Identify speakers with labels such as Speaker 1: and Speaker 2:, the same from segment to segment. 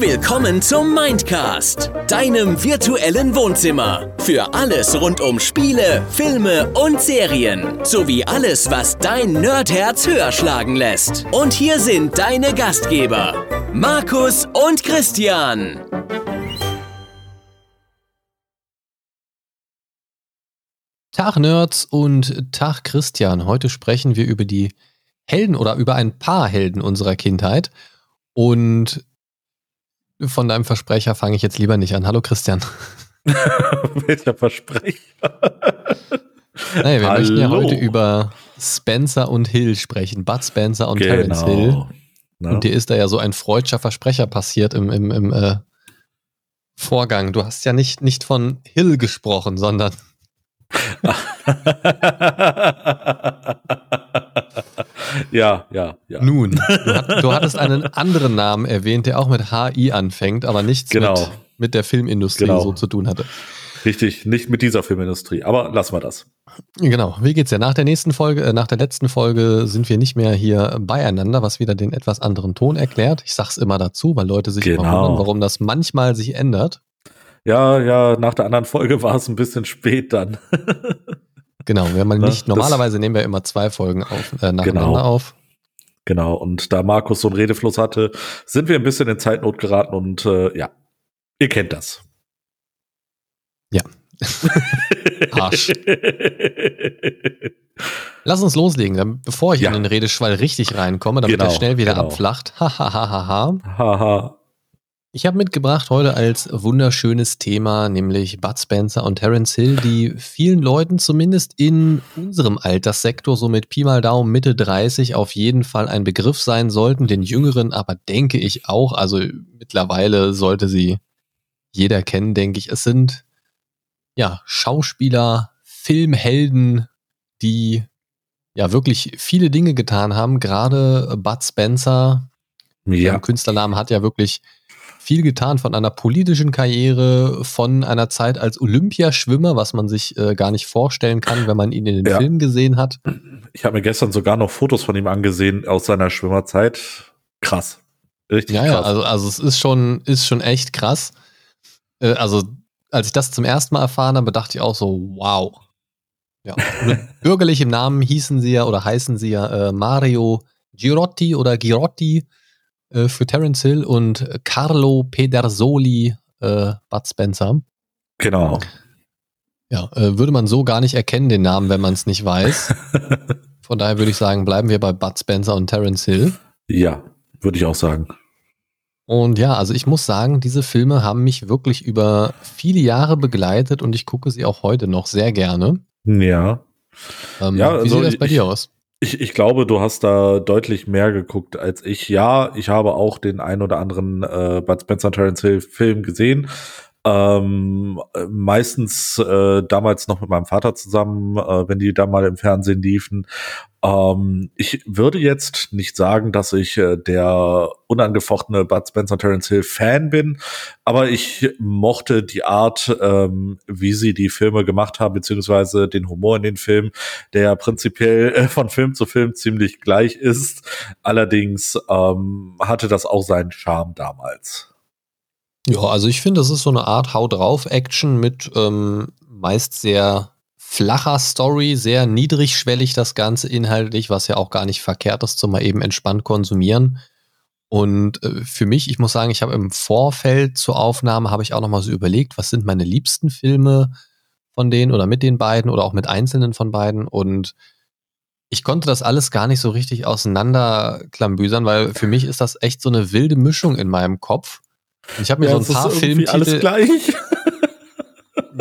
Speaker 1: Willkommen zum Mindcast, deinem virtuellen Wohnzimmer. Für alles rund um Spiele, Filme und Serien. Sowie alles, was dein Nerdherz höher schlagen lässt. Und hier sind deine Gastgeber, Markus und Christian.
Speaker 2: Tag Nerds und Tag Christian. Heute sprechen wir über die Helden oder über ein paar Helden unserer Kindheit. Und von deinem Versprecher fange ich jetzt lieber nicht an. Hallo Christian.
Speaker 3: Welcher Versprecher?
Speaker 2: Naja, wir Hallo. möchten ja heute über Spencer und Hill sprechen. Bud Spencer und genau. Terence Hill. Na? Und dir ist da ja so ein freudscher Versprecher passiert im, im, im äh, Vorgang. Du hast ja nicht, nicht von Hill gesprochen, sondern
Speaker 3: ja, ja, ja.
Speaker 2: Nun, du, hat, du, hattest einen anderen Namen erwähnt, der auch mit HI anfängt, aber nichts genau. mit, mit der Filmindustrie genau. so zu tun hatte.
Speaker 3: Richtig, nicht mit dieser Filmindustrie, aber lassen wir das.
Speaker 2: Genau, wie geht's dir? Nach der nächsten Folge, äh, nach der letzten Folge sind wir nicht mehr hier beieinander, was wieder den etwas anderen Ton erklärt. Ich sag's immer dazu, weil Leute sich genau. wundern, warum das manchmal sich ändert.
Speaker 3: Ja, ja, nach der anderen Folge war es ein bisschen spät dann.
Speaker 2: genau, wir haben mal nicht, normalerweise nehmen wir immer zwei Folgen auf, äh, nacheinander genau. auf.
Speaker 3: Genau, und da Markus so einen Redefluss hatte, sind wir ein bisschen in Zeitnot geraten und äh, ja, ihr kennt das.
Speaker 2: Ja. Arsch. Lass uns loslegen, dann, bevor ich ja. in den Redeschwall richtig reinkomme, damit genau, er schnell wieder genau. abflacht. Hahaha. Haha. Ich habe mitgebracht heute als wunderschönes Thema, nämlich Bud Spencer und Terence Hill, die vielen Leuten zumindest in unserem Alterssektor, so mit Pi mal Daumen Mitte 30, auf jeden Fall ein Begriff sein sollten. Den Jüngeren aber denke ich auch. Also mittlerweile sollte sie jeder kennen, denke ich. Es sind ja Schauspieler, Filmhelden, die ja wirklich viele Dinge getan haben. Gerade Bud Spencer, ja. der Künstlernamen hat ja wirklich viel getan von einer politischen Karriere, von einer Zeit als Olympiaschwimmer, was man sich äh, gar nicht vorstellen kann, wenn man ihn in den ja. Filmen gesehen hat.
Speaker 3: Ich habe mir gestern sogar noch Fotos von ihm angesehen aus seiner Schwimmerzeit. Krass.
Speaker 2: Richtig ja, krass. Ja, also, also es ist schon, ist schon echt krass. Äh, also, als ich das zum ersten Mal erfahren habe, dachte ich auch so, wow. Ja. Mit bürgerlichem Namen hießen sie ja oder heißen sie ja äh, Mario Girotti oder Girotti äh, für Terence Hill und Carlo Pedersoli äh, Bud Spencer.
Speaker 3: Genau.
Speaker 2: Ja, äh, würde man so gar nicht erkennen, den Namen, wenn man es nicht weiß. Von daher würde ich sagen, bleiben wir bei Bud Spencer und Terence Hill.
Speaker 3: Ja, würde ich auch sagen.
Speaker 2: Und ja, also ich muss sagen, diese Filme haben mich wirklich über viele Jahre begleitet und ich gucke sie auch heute noch sehr gerne.
Speaker 3: Ja.
Speaker 2: Ähm, ja also wie sieht das bei
Speaker 3: ich,
Speaker 2: dir aus?
Speaker 3: Ich, ich glaube, du hast da deutlich mehr geguckt als ich. Ja, ich habe auch den ein oder anderen äh, Bud Spencer Terence Hill Film gesehen. Ähm, meistens äh, damals noch mit meinem Vater zusammen, äh, wenn die da mal im Fernsehen liefen. Ähm, ich würde jetzt nicht sagen, dass ich äh, der unangefochtene Bud Spencer Terence Hill Fan bin, aber ich mochte die Art, ähm, wie sie die Filme gemacht haben, beziehungsweise den Humor in den Filmen, der prinzipiell äh, von Film zu Film ziemlich gleich ist. Allerdings ähm, hatte das auch seinen Charme damals.
Speaker 2: Ja, also ich finde, das ist so eine Art Hau drauf Action mit ähm, meist sehr flacher Story, sehr niedrigschwellig das Ganze inhaltlich, was ja auch gar nicht verkehrt ist, zum mal eben entspannt konsumieren. Und äh, für mich, ich muss sagen, ich habe im Vorfeld zur Aufnahme, habe ich auch nochmal so überlegt, was sind meine liebsten Filme von denen oder mit den beiden oder auch mit einzelnen von beiden. Und ich konnte das alles gar nicht so richtig auseinanderklambüsern, weil für mich ist das echt so eine wilde Mischung in meinem Kopf. Ich habe mir ja, so ein paar Filmtitel.
Speaker 3: Alles gleich.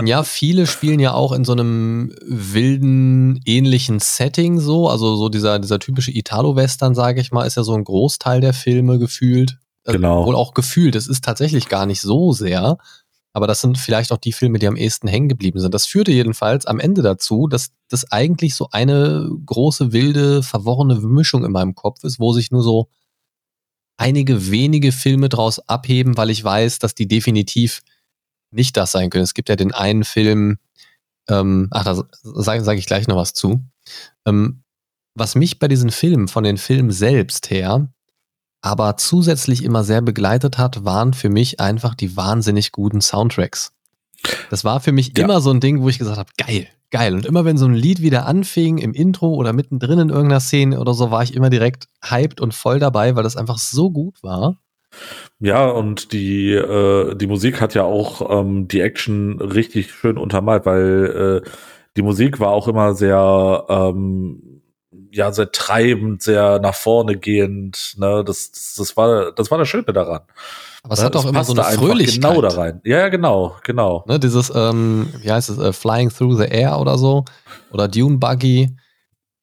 Speaker 2: Ja, viele spielen ja auch in so einem wilden, ähnlichen Setting so. Also so dieser, dieser typische Italo-Western, sage ich mal, ist ja so ein Großteil der Filme gefühlt.
Speaker 3: Also genau.
Speaker 2: Wohl auch gefühlt. Es ist tatsächlich gar nicht so sehr. Aber das sind vielleicht auch die Filme, die am ehesten hängen geblieben sind. Das führte jedenfalls am Ende dazu, dass das eigentlich so eine große, wilde, verworrene Mischung in meinem Kopf ist, wo sich nur so einige wenige Filme draus abheben, weil ich weiß, dass die definitiv nicht das sein können. Es gibt ja den einen Film, ähm, ach, da sage sag ich gleich noch was zu. Ähm, was mich bei diesen Filmen, von den Filmen selbst her, aber zusätzlich immer sehr begleitet hat, waren für mich einfach die wahnsinnig guten Soundtracks. Das war für mich ja. immer so ein Ding, wo ich gesagt habe, geil, geil. Und immer wenn so ein Lied wieder anfing im Intro oder mittendrin in irgendeiner Szene oder so, war ich immer direkt hyped und voll dabei, weil das einfach so gut war.
Speaker 3: Ja, und die, äh, die Musik hat ja auch ähm, die Action richtig schön untermalt, weil äh, die Musik war auch immer sehr, ähm, ja, sehr treibend, sehr nach vorne gehend. Ne? Das, das, das, war, das war das Schöne daran.
Speaker 2: Aber es hat auch immer so eine Fröhlichkeit.
Speaker 3: Genau da rein. Ja, genau, genau.
Speaker 2: Ne, dieses, ähm, wie heißt es, uh, Flying Through the Air oder so. Oder Dune Buggy.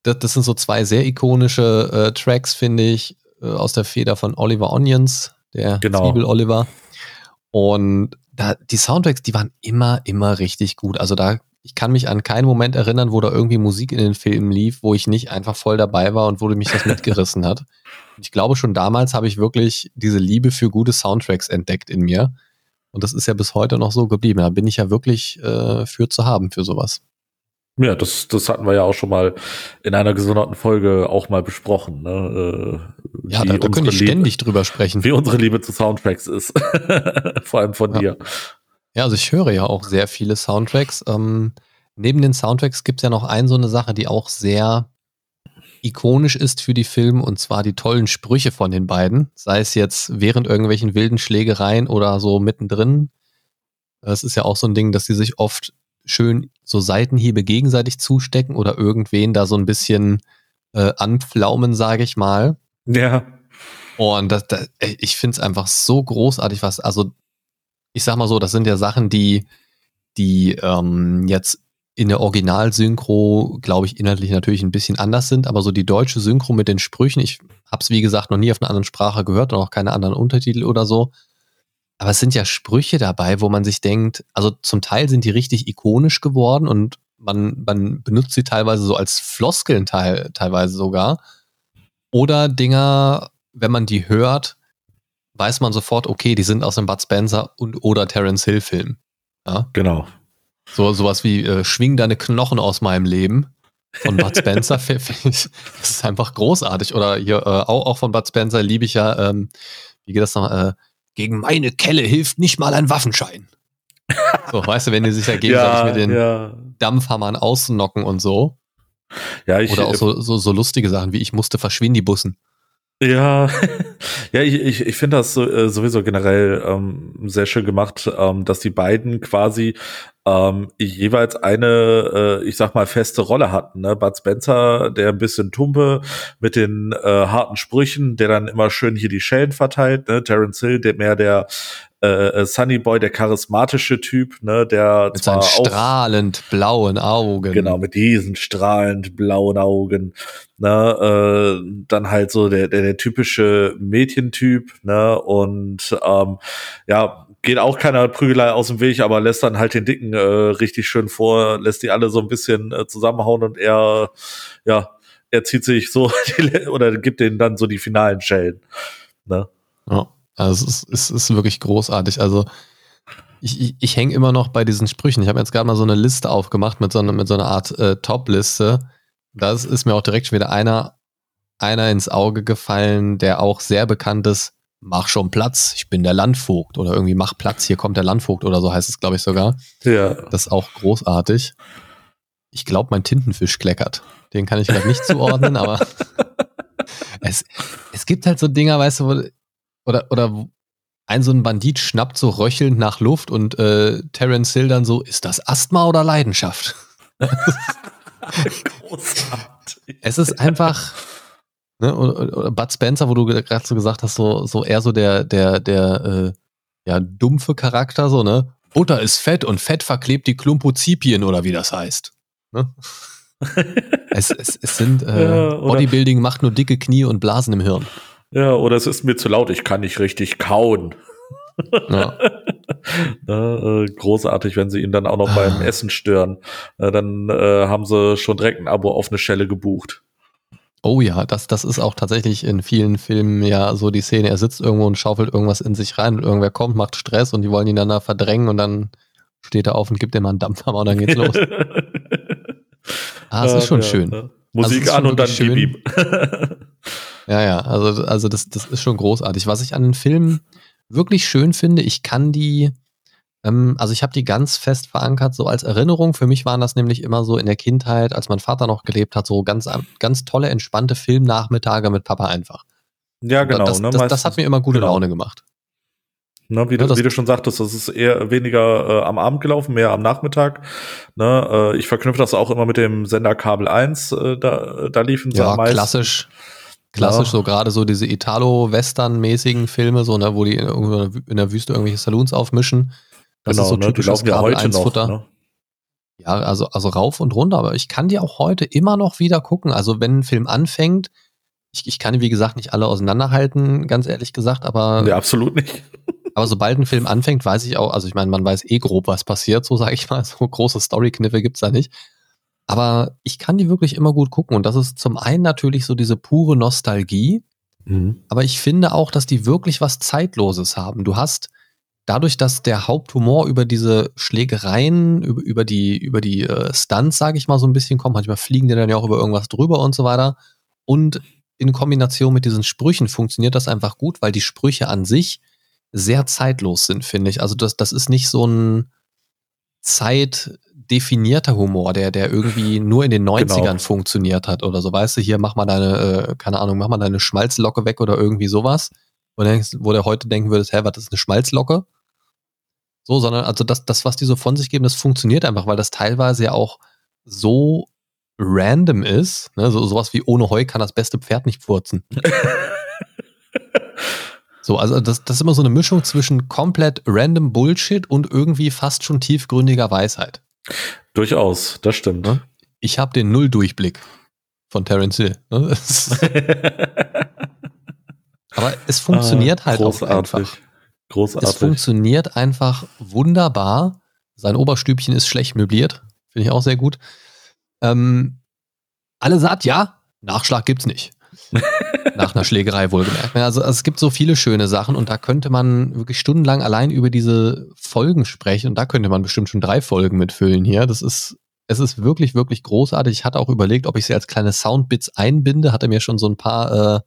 Speaker 2: Das, das sind so zwei sehr ikonische äh, Tracks, finde ich, äh, aus der Feder von Oliver Onions, der genau. Zwiebel Oliver. Und da, die Soundtracks, die waren immer, immer richtig gut. Also da, ich kann mich an keinen Moment erinnern, wo da irgendwie Musik in den Filmen lief, wo ich nicht einfach voll dabei war und wo mich das mitgerissen hat. Ich glaube, schon damals habe ich wirklich diese Liebe für gute Soundtracks entdeckt in mir. Und das ist ja bis heute noch so geblieben. Da bin ich ja wirklich äh, für zu haben für sowas.
Speaker 3: Ja, das, das hatten wir ja auch schon mal in einer gesonderten Folge auch mal besprochen. Ne?
Speaker 2: Äh, ja, da, da könnte ich ständig drüber sprechen.
Speaker 3: Wie unsere Liebe zu Soundtracks ist. Vor allem von
Speaker 2: ja.
Speaker 3: dir.
Speaker 2: Ja, also ich höre ja auch sehr viele Soundtracks. Ähm, neben den Soundtracks gibt es ja noch eine so eine Sache, die auch sehr ikonisch ist für die Filme und zwar die tollen Sprüche von den beiden, sei es jetzt während irgendwelchen wilden Schlägereien oder so mittendrin. Es ist ja auch so ein Ding, dass sie sich oft schön so Seitenhiebe gegenseitig zustecken oder irgendwen da so ein bisschen äh, anpflaumen, sage ich mal.
Speaker 3: Ja.
Speaker 2: Und das, das, ich finde es einfach so großartig, was, also ich sag mal so, das sind ja Sachen, die, die ähm, jetzt in der Original-Synchro, glaube ich, inhaltlich natürlich ein bisschen anders sind, aber so die deutsche Synchro mit den Sprüchen, ich habe es wie gesagt noch nie auf einer anderen Sprache gehört und auch keine anderen Untertitel oder so. Aber es sind ja Sprüche dabei, wo man sich denkt, also zum Teil sind die richtig ikonisch geworden und man, man benutzt sie teilweise so als Floskeln teil, teilweise sogar. Oder Dinger, wenn man die hört, weiß man sofort, okay, die sind aus einem Bud Spencer und oder Terence Hill Film.
Speaker 3: Ja? Genau.
Speaker 2: So sowas wie äh, Schwing deine Knochen aus meinem Leben von Bud Spencer. das ist einfach großartig. Oder hier äh, auch, auch von Bud Spencer liebe ich ja, ähm, wie geht das noch? Äh, gegen meine Kelle hilft nicht mal ein Waffenschein. so, weißt du, wenn die sich ja gegenseitig ja, mit den ja. Dampfhammern ausnocken und so. Ja, ich, Oder auch so, so, so lustige Sachen wie ich musste verschwinden, die Bussen.
Speaker 3: Ja, ja, ich, ich, ich finde das äh, sowieso generell ähm, sehr schön gemacht, ähm, dass die beiden quasi ähm, jeweils eine, äh, ich sag mal, feste Rolle hatten. Ne? Bud Spencer, der ein bisschen tumpe mit den äh, harten Sprüchen, der dann immer schön hier die Schellen verteilt. Ne? Terence Hill, der mehr der äh, äh, Sunny Boy, der charismatische Typ, ne, der
Speaker 2: mit seinen strahlend blauen Augen.
Speaker 3: Genau, mit diesen strahlend blauen Augen. Ne, äh, dann halt so der, der, der typische Mädchentyp, ne, und ähm, ja, geht auch keiner Prügelei aus dem Weg, aber lässt dann halt den Dicken äh, richtig schön vor, lässt die alle so ein bisschen äh, zusammenhauen und er, ja, er zieht sich so die, oder gibt denen dann so die finalen Schellen. Ne?
Speaker 2: Ja. Also es ist, es ist wirklich großartig. Also ich, ich, ich hänge immer noch bei diesen Sprüchen. Ich habe jetzt gerade mal so eine Liste aufgemacht mit so, eine, mit so einer Art äh, Top-Liste. Da ist, mir auch direkt wieder einer, einer ins Auge gefallen, der auch sehr bekannt ist. Mach schon Platz, ich bin der Landvogt. Oder irgendwie mach Platz, hier kommt der Landvogt oder so heißt es, glaube ich, sogar.
Speaker 3: Ja.
Speaker 2: Das ist auch großartig. Ich glaube, mein Tintenfisch kleckert. Den kann ich gerade nicht zuordnen, aber es, es gibt halt so Dinger, weißt du, wo oder, oder ein so ein Bandit schnappt so röchelnd nach Luft und äh, Terence Hill dann so, ist das Asthma oder Leidenschaft? Es ist einfach, ne, oder, oder Bud Spencer, wo du gerade so gesagt hast, so, so eher so der, der, der, äh, ja, dumpfe Charakter, so, ne? Butter ist Fett und Fett verklebt die Klumpozipien oder wie das heißt. Ne? es, es, es sind, äh, ja, Bodybuilding macht nur dicke Knie und Blasen im Hirn.
Speaker 3: Ja, oder es ist mir zu laut, ich kann nicht richtig kauen. Ja. Na, äh, großartig, wenn sie ihn dann auch noch beim ah. Essen stören. Äh, dann äh, haben sie schon direkt ein Abo auf eine Schelle gebucht.
Speaker 2: Oh ja, das, das ist auch tatsächlich in vielen Filmen ja so die Szene. Er sitzt irgendwo und schaufelt irgendwas in sich rein und irgendwer kommt, macht Stress und die wollen ihn dann da verdrängen und dann steht er auf und gibt ihm mal einen Dampfhammer und dann geht's los. ah, es ist schon ja, schön. Ja.
Speaker 3: Musik also an und dann schön. Gib ihm.
Speaker 2: Ja, ja, also, also das, das ist schon großartig. Was ich an den Filmen wirklich schön finde, ich kann die, ähm, also ich habe die ganz fest verankert, so als Erinnerung. Für mich waren das nämlich immer so in der Kindheit, als mein Vater noch gelebt hat, so ganz, ganz tolle, entspannte Filmnachmittage mit Papa einfach.
Speaker 3: Ja, genau.
Speaker 2: Das, ne, das, das hat mir immer gute genau. Laune gemacht.
Speaker 3: Ne, wie, ja, du, wie, du, schon sagtest, das ist eher weniger äh, am Abend gelaufen, mehr am Nachmittag. Ne, äh, ich verknüpfe das auch immer mit dem Sender Kabel 1, äh, da, da liefen
Speaker 2: sie ja, am meisten. klassisch. Klassisch, so gerade so diese Italo-Western-mäßigen Filme, so, ne, wo die in, in, der Wüste irgendwelche Saloons aufmischen.
Speaker 3: Das genau, ist so ne, die laufen ja heute noch. Ne?
Speaker 2: Ja, also, also rauf und runter, aber ich kann die auch heute immer noch wieder gucken. Also wenn ein Film anfängt, ich, ich kann, wie gesagt, nicht alle auseinanderhalten, ganz ehrlich gesagt, aber.
Speaker 3: Nee, absolut nicht.
Speaker 2: aber sobald ein Film anfängt, weiß ich auch, also ich meine, man weiß eh grob, was passiert, so sage ich mal. So große Story-Kniffe gibt's da nicht. Aber ich kann die wirklich immer gut gucken. Und das ist zum einen natürlich so diese pure Nostalgie. Mhm. Aber ich finde auch, dass die wirklich was Zeitloses haben. Du hast dadurch, dass der Haupthumor über diese Schlägereien, über, über die, über die äh, Stunts, sage ich mal, so ein bisschen kommt, manchmal fliegen die dann ja auch über irgendwas drüber und so weiter. Und in Kombination mit diesen Sprüchen funktioniert das einfach gut, weil die Sprüche an sich sehr zeitlos sind, finde ich. Also das, das ist nicht so ein zeitdefinierter Humor, der, der irgendwie nur in den 90ern genau. funktioniert hat oder so. Weißt du, hier mach mal deine, äh, keine Ahnung, mach mal deine Schmalzlocke weg oder irgendwie sowas. Wo, denkst, wo der heute denken würde, hä, was ist eine Schmalzlocke? So, sondern also das, das, was die so von sich geben, das funktioniert einfach, weil das teilweise ja auch so random ist, ne, so sowas wie ohne Heu kann das beste Pferd nicht furzen. so, also das, das ist immer so eine Mischung zwischen komplett random Bullshit und irgendwie fast schon tiefgründiger Weisheit.
Speaker 3: Durchaus, das stimmt. Ne?
Speaker 2: Ich habe den Nulldurchblick von Terence Hill. Ne? Aber es funktioniert ah, halt auch einfach.
Speaker 3: Großartig.
Speaker 2: Es funktioniert einfach wunderbar. Sein Oberstübchen ist schlecht möbliert. Finde ich auch sehr gut. Ähm, alle sagt ja, Nachschlag gibt's nicht. Nach einer Schlägerei wohlgemerkt. Also, also, es gibt so viele schöne Sachen und da könnte man wirklich stundenlang allein über diese Folgen sprechen und da könnte man bestimmt schon drei Folgen mitfüllen hier. Das ist, es ist wirklich, wirklich großartig. Ich hatte auch überlegt, ob ich sie als kleine Soundbits einbinde, hatte mir schon so ein paar äh,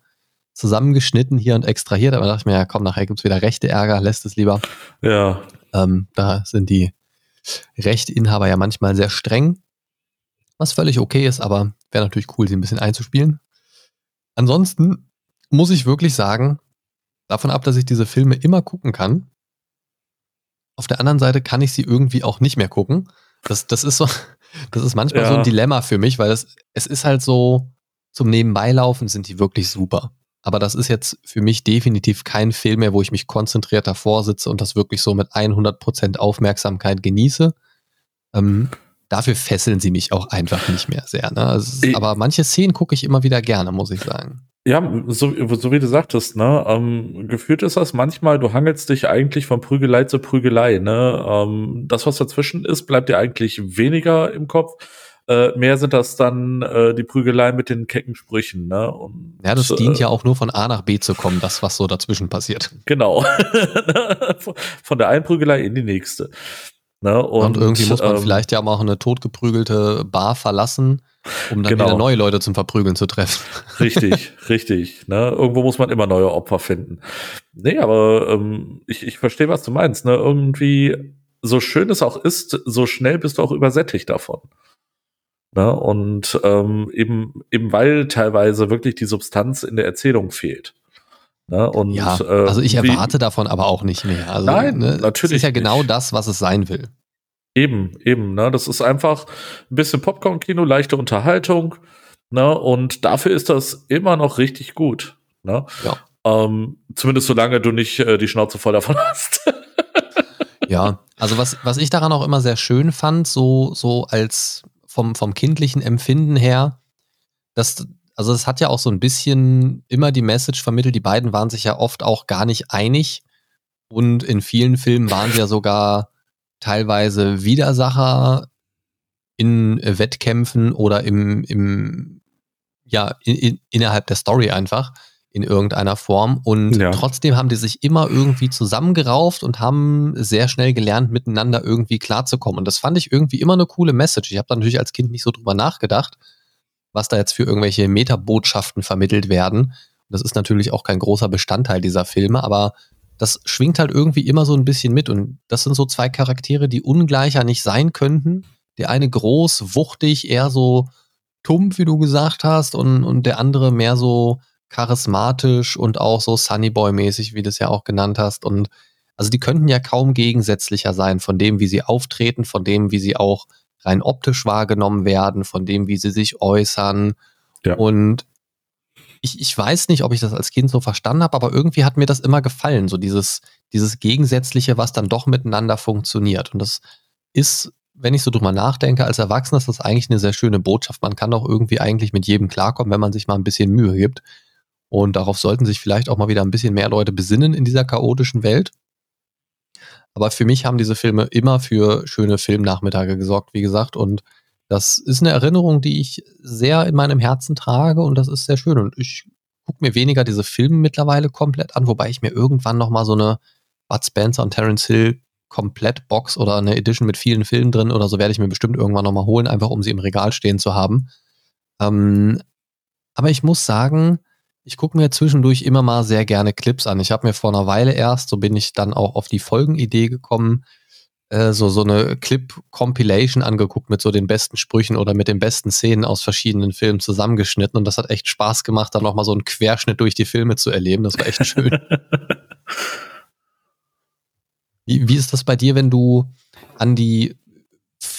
Speaker 2: zusammengeschnitten hier und extrahiert, aber dachte ich mir, ja komm, nachher gibt's wieder rechte Ärger, lässt es lieber.
Speaker 3: Ja.
Speaker 2: Ähm, da sind die Rechteinhaber ja manchmal sehr streng was völlig okay ist, aber wäre natürlich cool, sie ein bisschen einzuspielen. Ansonsten muss ich wirklich sagen, davon ab, dass ich diese Filme immer gucken kann, auf der anderen Seite kann ich sie irgendwie auch nicht mehr gucken. Das, das ist so, das ist manchmal ja. so ein Dilemma für mich, weil es, es ist halt so, zum Nebenbeilaufen sind die wirklich super. Aber das ist jetzt für mich definitiv kein Film mehr, wo ich mich konzentriert davor sitze und das wirklich so mit 100% Aufmerksamkeit genieße. Ähm, dafür fesseln sie mich auch einfach nicht mehr sehr. Ne? Also, aber manche Szenen gucke ich immer wieder gerne, muss ich sagen.
Speaker 3: Ja, so, so wie du sagtest, ne, ähm, gefühlt ist das manchmal, du hangelst dich eigentlich von Prügelei zu Prügelei, ne, ähm, das, was dazwischen ist, bleibt dir eigentlich weniger im Kopf. Äh, mehr sind das dann äh, die Prügelei mit den kecken Sprüchen, ne? Und,
Speaker 2: ja, das äh, dient ja auch nur von A nach B zu kommen, das, was so dazwischen passiert.
Speaker 3: Genau. von der einen Prügelei in die nächste.
Speaker 2: Ne? Und, und, irgendwie muss man ähm, vielleicht ja auch eine totgeprügelte Bar verlassen, um dann genau. wieder neue Leute zum Verprügeln zu treffen.
Speaker 3: Richtig, richtig. Ne? Irgendwo muss man immer neue Opfer finden. Nee, aber ähm, ich, ich verstehe, was du meinst. Ne? Irgendwie, so schön es auch ist, so schnell bist du auch übersättigt davon. Ne? Und ähm, eben, eben weil teilweise wirklich die Substanz in der Erzählung fehlt.
Speaker 2: Ne? Und, ja, äh, also ich erwarte wie, davon aber auch nicht mehr. Also,
Speaker 3: nein, ne, natürlich.
Speaker 2: Ist ja genau nicht. das, was es sein will.
Speaker 3: Eben, eben. Ne? Das ist einfach ein bisschen Popcorn-Kino, leichte Unterhaltung. Ne? Und dafür ist das immer noch richtig gut. Ne? Ja. Ähm, zumindest solange du nicht äh, die Schnauze voll davon hast.
Speaker 2: ja, also was, was ich daran auch immer sehr schön fand, so, so als vom, vom kindlichen Empfinden her, dass also es hat ja auch so ein bisschen immer die Message vermittelt, die beiden waren sich ja oft auch gar nicht einig. Und in vielen Filmen waren sie ja sogar teilweise Widersacher in Wettkämpfen oder im, im ja, in, in, innerhalb der Story einfach in irgendeiner Form. Und ja. trotzdem haben die sich immer irgendwie zusammengerauft und haben sehr schnell gelernt, miteinander irgendwie klarzukommen. Und das fand ich irgendwie immer eine coole Message. Ich habe da natürlich als Kind nicht so drüber nachgedacht was da jetzt für irgendwelche Metabotschaften vermittelt werden. Das ist natürlich auch kein großer Bestandteil dieser Filme, aber das schwingt halt irgendwie immer so ein bisschen mit. Und das sind so zwei Charaktere, die ungleicher nicht sein könnten. Der eine groß, wuchtig, eher so tump, wie du gesagt hast, und, und der andere mehr so charismatisch und auch so Sunnyboy-mäßig, wie du es ja auch genannt hast. Und also die könnten ja kaum gegensätzlicher sein von dem, wie sie auftreten, von dem, wie sie auch rein optisch wahrgenommen werden, von dem, wie sie sich äußern. Ja. Und ich, ich weiß nicht, ob ich das als Kind so verstanden habe, aber irgendwie hat mir das immer gefallen, so dieses, dieses Gegensätzliche, was dann doch miteinander funktioniert. Und das ist, wenn ich so drüber nachdenke, als Erwachsener ist das eigentlich eine sehr schöne Botschaft. Man kann doch irgendwie eigentlich mit jedem klarkommen, wenn man sich mal ein bisschen Mühe gibt. Und darauf sollten sich vielleicht auch mal wieder ein bisschen mehr Leute besinnen in dieser chaotischen Welt. Aber für mich haben diese Filme immer für schöne Filmnachmittage gesorgt, wie gesagt. Und das ist eine Erinnerung, die ich sehr in meinem Herzen trage und das ist sehr schön. Und ich gucke mir weniger diese Filme mittlerweile komplett an, wobei ich mir irgendwann nochmal so eine Bud Spencer und Terence Hill Komplett-Box oder eine Edition mit vielen Filmen drin oder so werde ich mir bestimmt irgendwann nochmal holen, einfach um sie im Regal stehen zu haben. Ähm, aber ich muss sagen, ich gucke mir zwischendurch immer mal sehr gerne Clips an. Ich habe mir vor einer Weile erst, so bin ich dann auch auf die Folgenidee gekommen, äh, so, so eine Clip-Compilation angeguckt mit so den besten Sprüchen oder mit den besten Szenen aus verschiedenen Filmen zusammengeschnitten. Und das hat echt Spaß gemacht, dann nochmal so einen Querschnitt durch die Filme zu erleben. Das war echt schön. wie, wie ist das bei dir, wenn du an die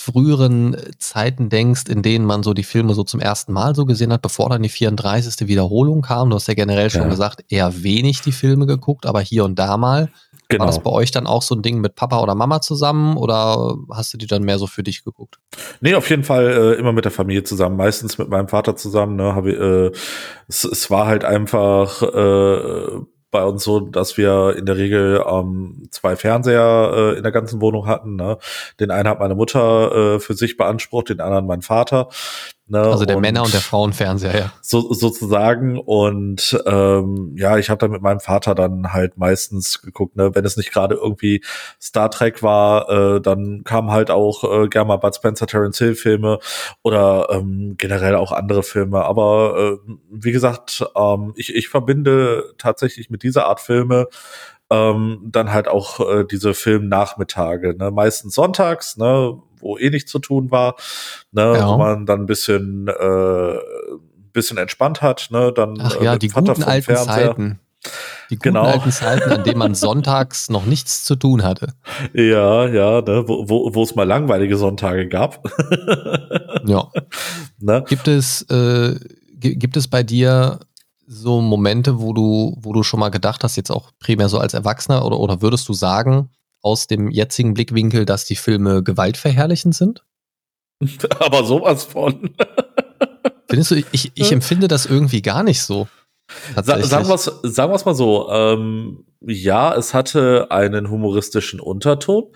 Speaker 2: früheren Zeiten denkst, in denen man so die Filme so zum ersten Mal so gesehen hat, bevor dann die 34. Wiederholung kam. Du hast ja generell schon ja. gesagt, eher wenig die Filme geguckt, aber hier und da mal. Genau. War das genau. bei euch dann auch so ein Ding mit Papa oder Mama zusammen oder hast du die dann mehr so für dich geguckt?
Speaker 3: Nee, auf jeden Fall äh, immer mit der Familie zusammen, meistens mit meinem Vater zusammen. Ne, hab ich, äh, es, es war halt einfach äh, bei uns so, dass wir in der Regel ähm, zwei Fernseher äh, in der ganzen Wohnung hatten. Ne? Den einen hat meine Mutter äh, für sich beansprucht, den anderen mein Vater.
Speaker 2: Ne? Also der und Männer- und der Frauenfernseher, ja.
Speaker 3: So, sozusagen. Und ähm, ja, ich habe dann mit meinem Vater dann halt meistens geguckt, ne, wenn es nicht gerade irgendwie Star Trek war, äh, dann kamen halt auch äh, gerne mal Bud Spencer, Terence Hill Filme oder ähm, generell auch andere Filme. Aber äh, wie gesagt, ähm, ich, ich verbinde tatsächlich mit dieser Art Filme ähm, dann halt auch äh, diese Filmnachmittage, ne? meistens sonntags, ne? Wo eh nichts zu tun war, ne, ja. wo man dann ein bisschen, äh, bisschen entspannt hat, ne, dann
Speaker 2: Ach ja, äh, die Vater guten alten Fernseher. Zeiten. Die guten genau. alten Zeiten, an denen man sonntags noch nichts zu tun hatte.
Speaker 3: Ja, ja, ne, wo, wo, wo es mal langweilige Sonntage gab.
Speaker 2: ja. Ne? Gibt es, äh, gibt es bei dir so Momente, wo du, wo du schon mal gedacht hast, jetzt auch primär so als Erwachsener, oder, oder würdest du sagen, aus dem jetzigen Blickwinkel, dass die Filme gewaltverherrlichend sind?
Speaker 3: Aber sowas von.
Speaker 2: Findest du, ich, ich empfinde das irgendwie gar nicht so.
Speaker 3: Sagen wir es sagen wir's mal so, ähm, ja, es hatte einen humoristischen Unterton,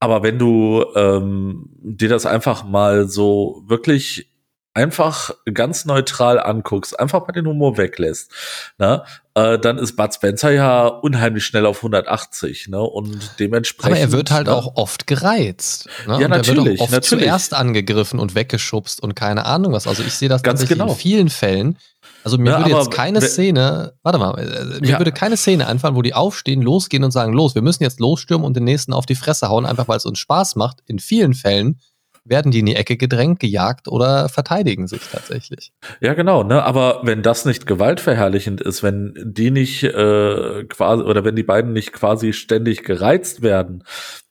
Speaker 3: aber wenn du ähm, dir das einfach mal so wirklich einfach ganz neutral anguckst, einfach mal den Humor weglässt, ne, äh, dann ist Bud Spencer ja unheimlich schnell auf 180, ne, und dementsprechend. Aber
Speaker 2: er wird halt ne, auch oft gereizt.
Speaker 3: Ne? Ja, und natürlich. Er wird auch
Speaker 2: oft
Speaker 3: natürlich.
Speaker 2: zuerst angegriffen und weggeschubst und keine Ahnung was. Also ich sehe das ganz genau. in vielen Fällen. Also mir ja, würde jetzt keine Szene, warte mal, äh, mir ja. würde keine Szene einfallen, wo die aufstehen, losgehen und sagen, los, wir müssen jetzt losstürmen und den nächsten auf die Fresse hauen, einfach weil es uns Spaß macht. In vielen Fällen werden die in die Ecke gedrängt, gejagt oder verteidigen sich tatsächlich.
Speaker 3: Ja, genau, ne? Aber wenn das nicht gewaltverherrlichend ist, wenn die nicht äh, quasi oder wenn die beiden nicht quasi ständig gereizt werden,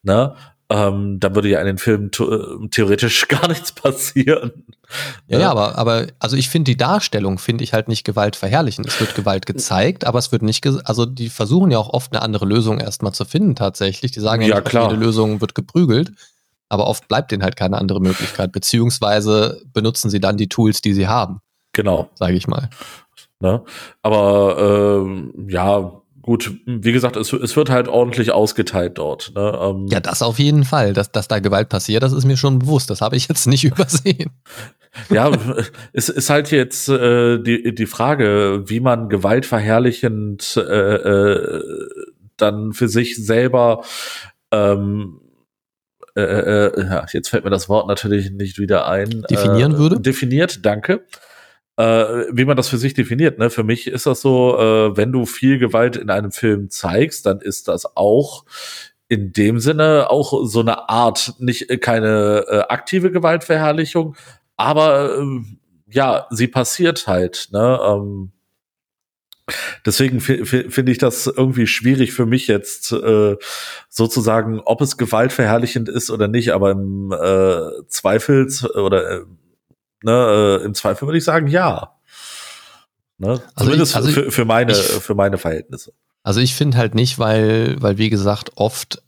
Speaker 3: ne? Ähm, dann würde ja in den Filmen äh, theoretisch gar nichts passieren.
Speaker 2: Ja, ne? ja, aber, aber also ich finde die Darstellung finde ich halt nicht gewaltverherrlichend. Es wird Gewalt gezeigt, aber es wird nicht, also die versuchen ja auch oft eine andere Lösung erstmal zu finden tatsächlich. Die sagen ja, ja nicht, jede Lösung wird geprügelt. Aber oft bleibt denen halt keine andere Möglichkeit, beziehungsweise benutzen sie dann die Tools, die sie haben.
Speaker 3: Genau.
Speaker 2: Sage ich mal.
Speaker 3: Ne? Aber ähm, ja, gut, wie gesagt, es, es wird halt ordentlich ausgeteilt dort. Ne?
Speaker 2: Ähm, ja, das auf jeden Fall. Dass, dass da Gewalt passiert, das ist mir schon bewusst. Das habe ich jetzt nicht übersehen.
Speaker 3: Ja, es ist halt jetzt äh, die, die Frage, wie man gewaltverherrlichend äh, äh, dann für sich selber ähm, äh, äh, äh, jetzt fällt mir das Wort natürlich nicht wieder ein.
Speaker 2: Definieren
Speaker 3: äh,
Speaker 2: würde?
Speaker 3: Definiert, danke. äh, wie man das für sich definiert. Ne? Für mich ist das so, äh, wenn du viel Gewalt in einem Film zeigst, dann ist das auch in dem Sinne auch so eine Art, nicht äh, keine äh, aktive Gewaltverherrlichung, aber äh, ja, sie passiert halt. Ne? Ähm, Deswegen finde ich das irgendwie schwierig für mich jetzt äh, sozusagen, ob es gewaltverherrlichend ist oder nicht, aber im äh, Zweifels oder äh, ne, äh, im Zweifel würde ich sagen, ja. Ne? Also Zumindest ich, also für, für, meine, ich, für meine Verhältnisse.
Speaker 2: Also ich finde halt nicht, weil, weil wie gesagt, oft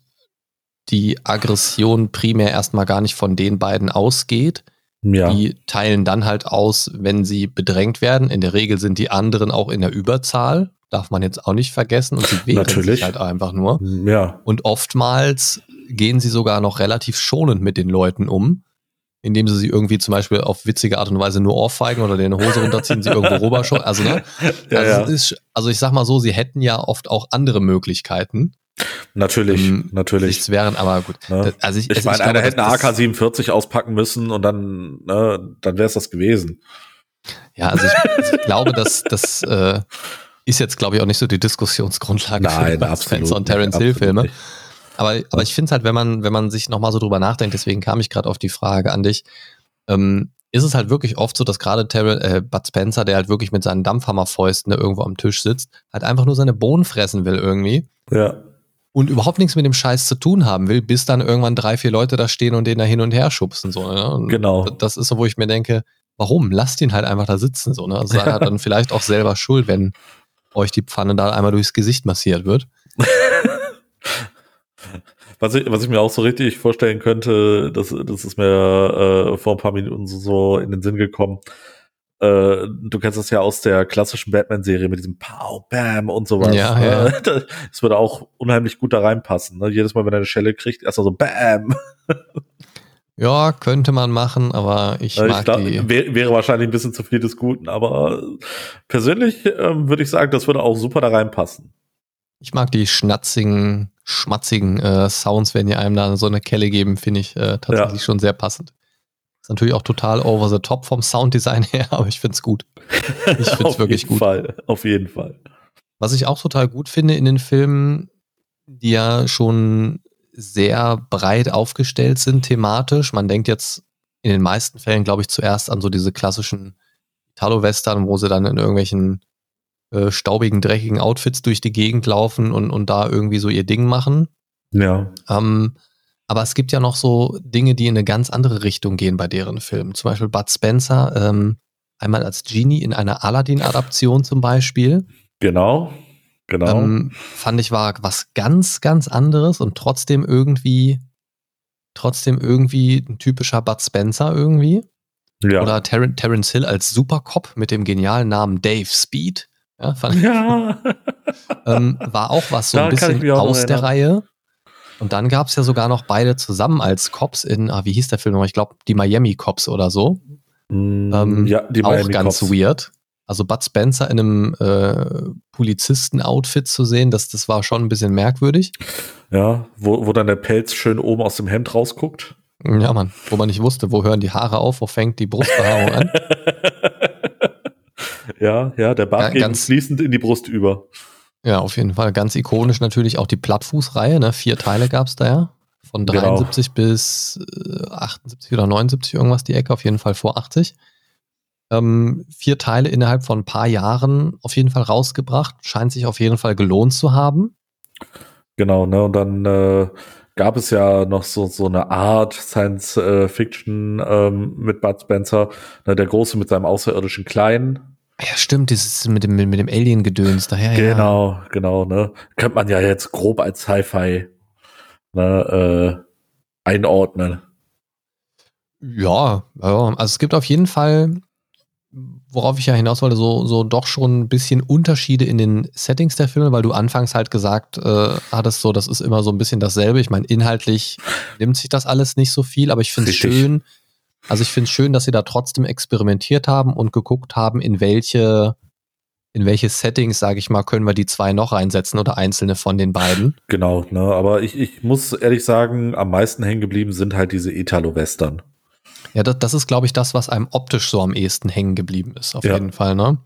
Speaker 2: die Aggression primär erstmal gar nicht von den beiden ausgeht. Ja. Die teilen dann halt aus, wenn sie bedrängt werden. In der Regel sind die anderen auch in der Überzahl. Darf man jetzt auch nicht vergessen. Und sie wehren Natürlich. sich halt einfach nur.
Speaker 3: Ja.
Speaker 2: Und oftmals gehen sie sogar noch relativ schonend mit den Leuten um indem sie sie irgendwie zum Beispiel auf witzige Art und Weise nur ohrfeigen oder den Hose runterziehen, sie irgendwo rüber Also, ne? Ja, also, ja. Ist, also ich sag mal so, sie hätten ja oft auch andere Möglichkeiten.
Speaker 3: Natürlich, ähm, natürlich.
Speaker 2: Nichts wären, aber gut.
Speaker 3: Ne? Also ich, ich meine, einer hätte eine AK-47 auspacken müssen und dann, ne, dann wäre es das gewesen.
Speaker 2: Ja, also ich, also ich glaube, dass das äh, ist jetzt, glaube ich, auch nicht so die Diskussionsgrundlage
Speaker 3: Nein, für Spencer
Speaker 2: und Terence Hill-Filme. Aber, aber ich finde es halt, wenn man, wenn man sich nochmal so drüber nachdenkt, deswegen kam ich gerade auf die Frage an dich, ähm, ist es halt wirklich oft so, dass gerade äh, Bud Spencer, der halt wirklich mit seinen Dampfhammerfäusten irgendwo am Tisch sitzt, halt einfach nur seine Bohnen fressen will irgendwie.
Speaker 3: Ja.
Speaker 2: Und überhaupt nichts mit dem Scheiß zu tun haben will, bis dann irgendwann drei, vier Leute da stehen und den da hin und her schubsen. So, ne?
Speaker 3: genau.
Speaker 2: Das ist so, wo ich mir denke, warum? Lasst ihn halt einfach da sitzen. So, ne? Also seid halt dann vielleicht auch selber schuld, wenn euch die Pfanne da einmal durchs Gesicht massiert wird.
Speaker 3: Was ich, was ich mir auch so richtig vorstellen könnte, das, das ist mir äh, vor ein paar Minuten so in den Sinn gekommen. Äh, du kennst das ja aus der klassischen Batman-Serie mit diesem Pow, Bam und sowas.
Speaker 2: Ja, ja.
Speaker 3: Äh, das würde auch unheimlich gut da reinpassen. Ne? Jedes Mal, wenn er eine Schelle kriegt, erstmal so Bam.
Speaker 2: Ja, könnte man machen, aber ich ja, mag ich glaub, die.
Speaker 3: Wär, wäre wahrscheinlich ein bisschen zu viel des Guten, aber persönlich ähm, würde ich sagen, das würde auch super da reinpassen.
Speaker 2: Ich mag die schnatzigen, schmatzigen äh, Sounds, wenn die einem da so eine Kelle geben, finde ich äh, tatsächlich ja. schon sehr passend. Ist natürlich auch total over the top vom Sounddesign her, aber ich finde es gut. Ich finde es wirklich gut.
Speaker 3: Auf jeden Fall, auf jeden Fall.
Speaker 2: Was ich auch total gut finde in den Filmen, die ja schon sehr breit aufgestellt sind thematisch. Man denkt jetzt in den meisten Fällen, glaube ich, zuerst an so diese klassischen Italo-Western, wo sie dann in irgendwelchen äh, staubigen, dreckigen Outfits durch die Gegend laufen und, und da irgendwie so ihr Ding machen.
Speaker 3: Ja.
Speaker 2: Ähm, aber es gibt ja noch so Dinge, die in eine ganz andere Richtung gehen bei deren Filmen. Zum Beispiel Bud Spencer, ähm, einmal als Genie in einer Aladdin-Adaption zum Beispiel.
Speaker 3: Genau, genau. Ähm,
Speaker 2: fand ich war was ganz, ganz anderes und trotzdem irgendwie, trotzdem irgendwie ein typischer Bud Spencer irgendwie. Ja. Oder Ter Terence Hill als Supercop mit dem genialen Namen Dave Speed. Ja, fand ja. ähm, war auch was so da ein bisschen aus der Reihe. Und dann gab es ja sogar noch beide zusammen als Cops in, ah, wie hieß der Film noch? Ich glaube, die Miami Cops oder so.
Speaker 3: Mm, ähm, ja, die
Speaker 2: Miami Auch ganz Cops. weird. Also Bud Spencer in einem äh, Polizisten-Outfit zu sehen, das, das war schon ein bisschen merkwürdig.
Speaker 3: Ja, wo, wo dann der Pelz schön oben aus dem Hemd rausguckt.
Speaker 2: Ja, Mann, wo man nicht wusste, wo hören die Haare auf, wo fängt die Brustbehaarung an.
Speaker 3: Ja, ja, der Bart ja, geht ganz, fließend in die Brust über.
Speaker 2: Ja, auf jeden Fall. Ganz ikonisch natürlich auch die Plattfußreihe. Ne? Vier Teile gab es da ja. Von 73 genau. bis äh, 78 oder 79 irgendwas die Ecke, auf jeden Fall vor 80. Ähm, vier Teile innerhalb von ein paar Jahren auf jeden Fall rausgebracht. Scheint sich auf jeden Fall gelohnt zu haben.
Speaker 3: Genau, ne? Und dann äh, gab es ja noch so, so eine Art Science äh, Fiction ähm, mit Bud Spencer, ne, der Große mit seinem außerirdischen Kleinen.
Speaker 2: Ja, stimmt, dieses mit dem, mit dem Alien-Gedöns daher.
Speaker 3: Genau, ja. genau, ne? Könnte man ja jetzt grob als Sci-Fi ne, äh, einordnen.
Speaker 2: Ja, ja, also es gibt auf jeden Fall, worauf ich ja hinaus wollte, so, so doch schon ein bisschen Unterschiede in den Settings der Filme, weil du anfangs halt gesagt äh, hattest, so, das ist immer so ein bisschen dasselbe. Ich meine, inhaltlich nimmt sich das alles nicht so viel, aber ich finde es schön, also ich finde es schön, dass sie da trotzdem experimentiert haben und geguckt haben, in welche, in welche Settings, sage ich mal, können wir die zwei noch reinsetzen oder einzelne von den beiden.
Speaker 3: Genau, ne, aber ich, ich muss ehrlich sagen, am meisten hängen geblieben sind halt diese Italo-Western.
Speaker 2: Ja, das, das ist, glaube ich, das, was einem optisch so am ehesten hängen geblieben ist, auf ja. jeden Fall, ne?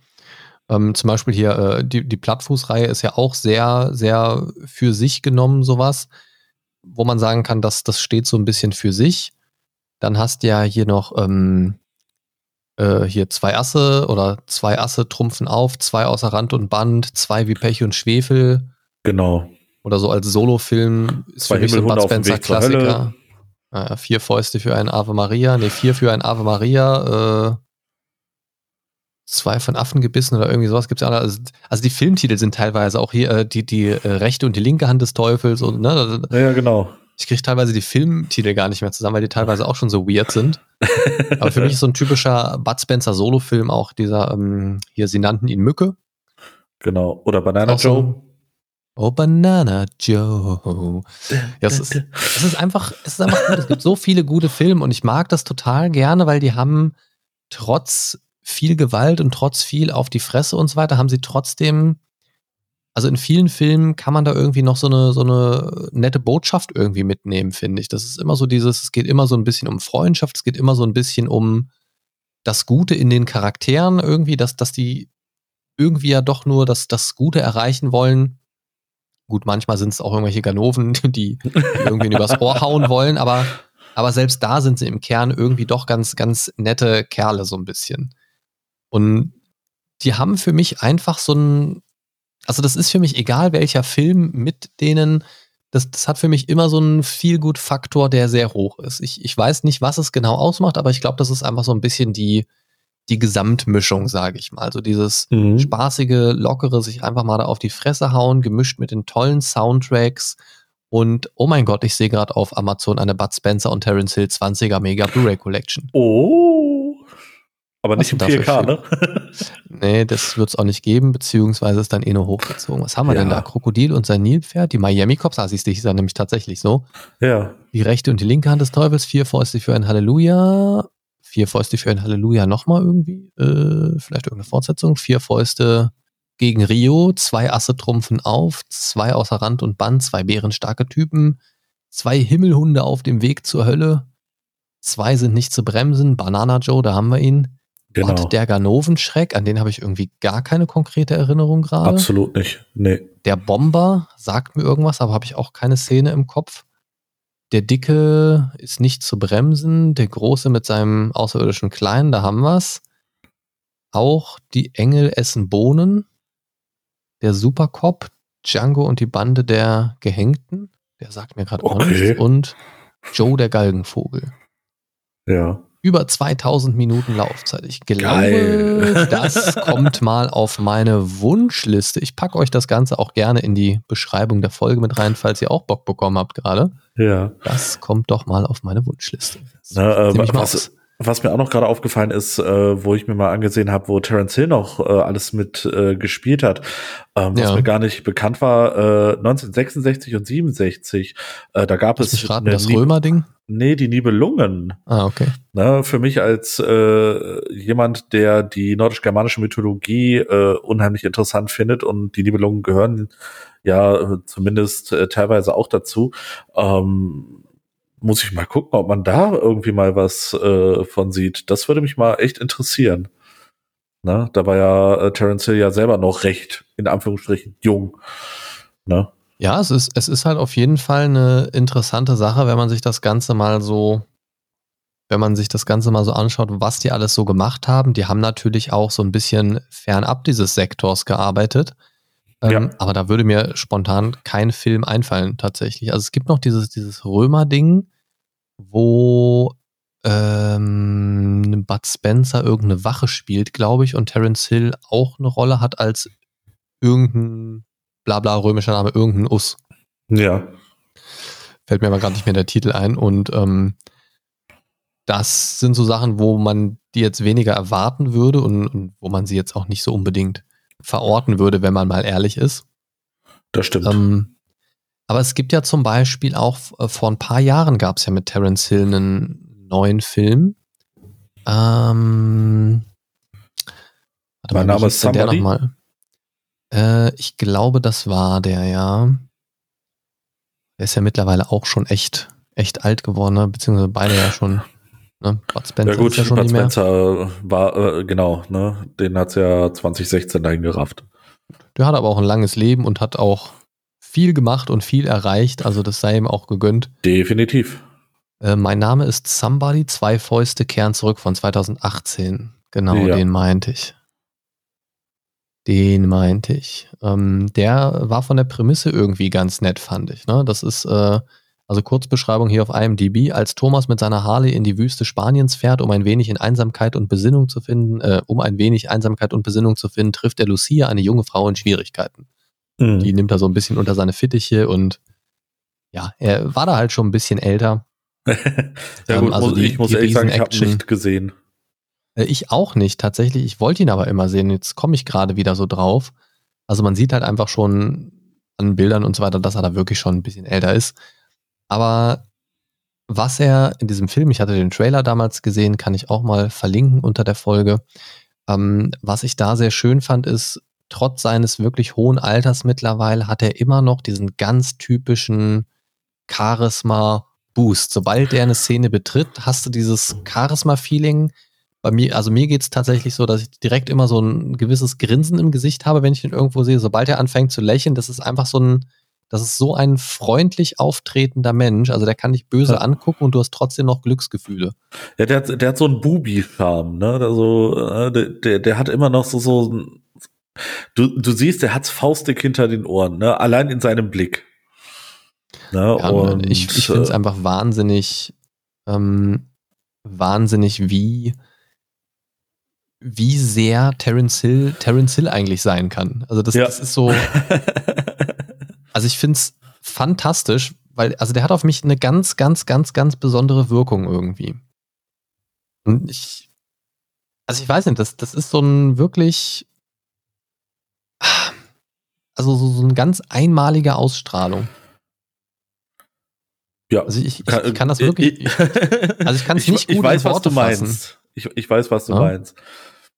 Speaker 2: Ähm, zum Beispiel hier, äh, die, die Plattfußreihe ist ja auch sehr, sehr für sich genommen, sowas, wo man sagen kann, dass das steht so ein bisschen für sich. Dann hast du ja hier noch ähm, äh, hier zwei Asse oder zwei Asse trumpfen auf, zwei außer Rand und Band, zwei wie Pech und Schwefel.
Speaker 3: Genau.
Speaker 2: Oder so als Solofilm
Speaker 3: ist zwei für mich so ein Bud Spencer Klassiker.
Speaker 2: Äh, vier Fäuste für ein Ave Maria, nee, vier für ein Ave Maria, äh, zwei von Affen gebissen oder irgendwie sowas gibt's ja. Also, also die Filmtitel sind teilweise auch hier äh, die, die äh, rechte und die linke Hand des Teufels und ne.
Speaker 3: Ja, ja genau.
Speaker 2: Ich kriege teilweise die Filmtitel gar nicht mehr zusammen, weil die teilweise auch schon so weird sind. Aber für mich ist so ein typischer Bud Spencer Solo-Film auch dieser, ähm, hier, sie nannten ihn Mücke.
Speaker 3: Genau. Oder Banana Joe. So,
Speaker 2: oh, Banana Joe. Ja, es ist, es ist einfach, es ist einfach gut. Es gibt so viele gute Filme und ich mag das total gerne, weil die haben trotz viel Gewalt und trotz viel auf die Fresse und so weiter, haben sie trotzdem, also in vielen Filmen kann man da irgendwie noch so eine, so eine nette Botschaft irgendwie mitnehmen, finde ich. Das ist immer so dieses, es geht immer so ein bisschen um Freundschaft, es geht immer so ein bisschen um das Gute in den Charakteren irgendwie, dass, dass die irgendwie ja doch nur das, das Gute erreichen wollen. Gut, manchmal sind es auch irgendwelche Ganoven, die, irgendwie übers Ohr hauen wollen, aber, aber selbst da sind sie im Kern irgendwie doch ganz, ganz nette Kerle so ein bisschen. Und die haben für mich einfach so ein, also das ist für mich egal welcher Film mit denen, das, das hat für mich immer so einen Feelgood-Faktor, der sehr hoch ist. Ich, ich weiß nicht, was es genau ausmacht, aber ich glaube, das ist einfach so ein bisschen die, die Gesamtmischung, sage ich mal. Also dieses mhm. spaßige, lockere, sich einfach mal da auf die Fresse hauen, gemischt mit den tollen Soundtracks. Und oh mein Gott, ich sehe gerade auf Amazon eine Bud Spencer und Terence Hill 20er Mega Blu-ray Collection.
Speaker 3: Oh. Aber nicht im 4K, ne?
Speaker 2: nee, das wird es auch nicht geben, beziehungsweise ist dann eh nur hochgezogen. Was haben wir ja. denn da? Krokodil und sein Nilpferd, die Miami Cops, ah, siehst du, hieß dann nämlich tatsächlich so.
Speaker 3: Ja.
Speaker 2: Die rechte und die linke Hand des Teufels, vier Fäuste für ein Halleluja, vier Fäuste für ein Halleluja nochmal irgendwie, äh, vielleicht irgendeine Fortsetzung, vier Fäuste gegen Rio, zwei Asse trumpfen auf, zwei außer Rand und Band, zwei bärenstarke Typen, zwei Himmelhunde auf dem Weg zur Hölle, zwei sind nicht zu bremsen, Banana Joe, da haben wir ihn, Genau. Und der Ganovenschreck, an den habe ich irgendwie gar keine konkrete Erinnerung gerade.
Speaker 3: Absolut nicht. Nee.
Speaker 2: Der Bomber sagt mir irgendwas, aber habe ich auch keine Szene im Kopf. Der Dicke ist nicht zu bremsen. Der Große mit seinem außerirdischen Kleinen, da haben wir's. Auch die Engel essen Bohnen. Der Supercop, Django und die Bande der Gehängten. Der sagt mir gerade okay. auch nichts. Und Joe der Galgenvogel.
Speaker 3: Ja
Speaker 2: über 2000 Minuten Laufzeit. Ich glaube, Geil. das kommt mal auf meine Wunschliste. Ich packe euch das Ganze auch gerne in die Beschreibung der Folge mit rein, falls ihr auch Bock bekommen habt gerade.
Speaker 3: Ja.
Speaker 2: Das kommt doch mal auf meine Wunschliste.
Speaker 3: Na, äh, was, was mir auch noch gerade aufgefallen ist, äh, wo ich mir mal angesehen habe, wo Terence Hill noch äh, alles mit äh, gespielt hat, ähm, was ja. mir gar nicht bekannt war, äh, 1966 und 67, äh, da gab
Speaker 2: es raten, das Römer-Ding?
Speaker 3: Nee, die Nibelungen.
Speaker 2: Ah, okay.
Speaker 3: Na, für mich als äh, jemand, der die nordisch-germanische Mythologie äh, unheimlich interessant findet und die Nibelungen gehören ja zumindest äh, teilweise auch dazu, ähm, muss ich mal gucken, ob man da irgendwie mal was äh, von sieht. Das würde mich mal echt interessieren. Na, da war ja äh, Terence Hill ja selber noch recht, in Anführungsstrichen, jung. Ne?
Speaker 2: Ja, es ist, es ist halt auf jeden Fall eine interessante Sache, wenn man sich das Ganze mal so, wenn man sich das Ganze mal so anschaut, was die alles so gemacht haben. Die haben natürlich auch so ein bisschen fernab dieses Sektors gearbeitet. Ähm, ja. Aber da würde mir spontan kein Film einfallen, tatsächlich. Also es gibt noch dieses, dieses Römer-Ding, wo ähm, Bud Spencer irgendeine Wache spielt, glaube ich, und Terence Hill auch eine Rolle hat als irgendein Blabla römischer Name, irgendein Us.
Speaker 3: Ja.
Speaker 2: Fällt mir aber gerade nicht mehr der Titel ein. Und ähm, das sind so Sachen, wo man die jetzt weniger erwarten würde und, und, wo man sie jetzt auch nicht so unbedingt verorten würde, wenn man mal ehrlich ist.
Speaker 3: Das stimmt.
Speaker 2: Ähm, aber es gibt ja zum Beispiel auch äh, vor ein paar Jahren gab es ja mit Terence Hill einen neuen Film. Ähm,
Speaker 3: mein Name ist Somebody.
Speaker 2: Der mal? Äh, ich glaube, das war der, ja. Der ist ja mittlerweile auch schon echt, echt alt geworden, ne? beziehungsweise beide ja schon
Speaker 3: Ne? Bud Spencer ja gut, ist ja schon Bud Spencer war, äh, genau, ne? Den hat's ja 2016 dahin gerafft.
Speaker 2: Der hat aber auch ein langes Leben und hat auch viel gemacht und viel erreicht, also das sei ihm auch gegönnt.
Speaker 3: Definitiv.
Speaker 2: Äh, mein Name ist Somebody, zwei Fäuste kehren zurück von 2018. Genau, ja. den meinte ich. Den meinte ich. Ähm, der war von der Prämisse irgendwie ganz nett, fand ich. Ne? Das ist, äh, also Kurzbeschreibung hier auf IMDb, als Thomas mit seiner Harley in die Wüste Spaniens fährt, um ein wenig in Einsamkeit und Besinnung zu finden, äh, um ein wenig Einsamkeit und Besinnung zu finden, trifft er Lucia, eine junge Frau in Schwierigkeiten. Mhm. Die nimmt er so ein bisschen unter seine Fittiche und ja, er war da halt schon ein bisschen älter.
Speaker 3: ja ähm, gut, also die, ich muss ehrlich sagen, ich habe nicht gesehen.
Speaker 2: Äh, ich auch nicht, tatsächlich. Ich wollte ihn aber immer sehen. Jetzt komme ich gerade wieder so drauf. Also man sieht halt einfach schon an Bildern und so weiter, dass er da wirklich schon ein bisschen älter ist. Aber was er in diesem Film, ich hatte den Trailer damals gesehen, kann ich auch mal verlinken unter der Folge. Ähm, was ich da sehr schön fand, ist, trotz seines wirklich hohen Alters mittlerweile hat er immer noch diesen ganz typischen Charisma-Boost. Sobald er eine Szene betritt, hast du dieses Charisma-Feeling, bei mir, also mir geht es tatsächlich so, dass ich direkt immer so ein gewisses Grinsen im Gesicht habe, wenn ich ihn irgendwo sehe. Sobald er anfängt zu lächeln, das ist einfach so ein, das ist so ein freundlich auftretender Mensch. Also der kann dich böse ja. angucken und du hast trotzdem noch Glücksgefühle.
Speaker 3: Ja, der hat, der hat so einen Bubi-Charme, ne? Also, der, der, der hat immer noch so, so, du, du siehst, der hat's faustig hinter den Ohren, ne? Allein in seinem Blick.
Speaker 2: Ne? Ja, und ich, ich finde es äh, einfach wahnsinnig, ähm, wahnsinnig, wie wie sehr Terence Hill, Terence Hill eigentlich sein kann. Also das, ja. das ist so. also ich finde es fantastisch, weil, also der hat auf mich eine ganz, ganz, ganz, ganz besondere Wirkung irgendwie. Und ich, also ich weiß nicht, das, das ist so ein wirklich, also so, so eine ganz einmalige Ausstrahlung.
Speaker 3: Ja.
Speaker 2: Also ich, ich, ich kann das wirklich, also ich kann es nicht gut
Speaker 3: ich weiß, was du meinst. Ich, ich weiß, was du ja. meinst.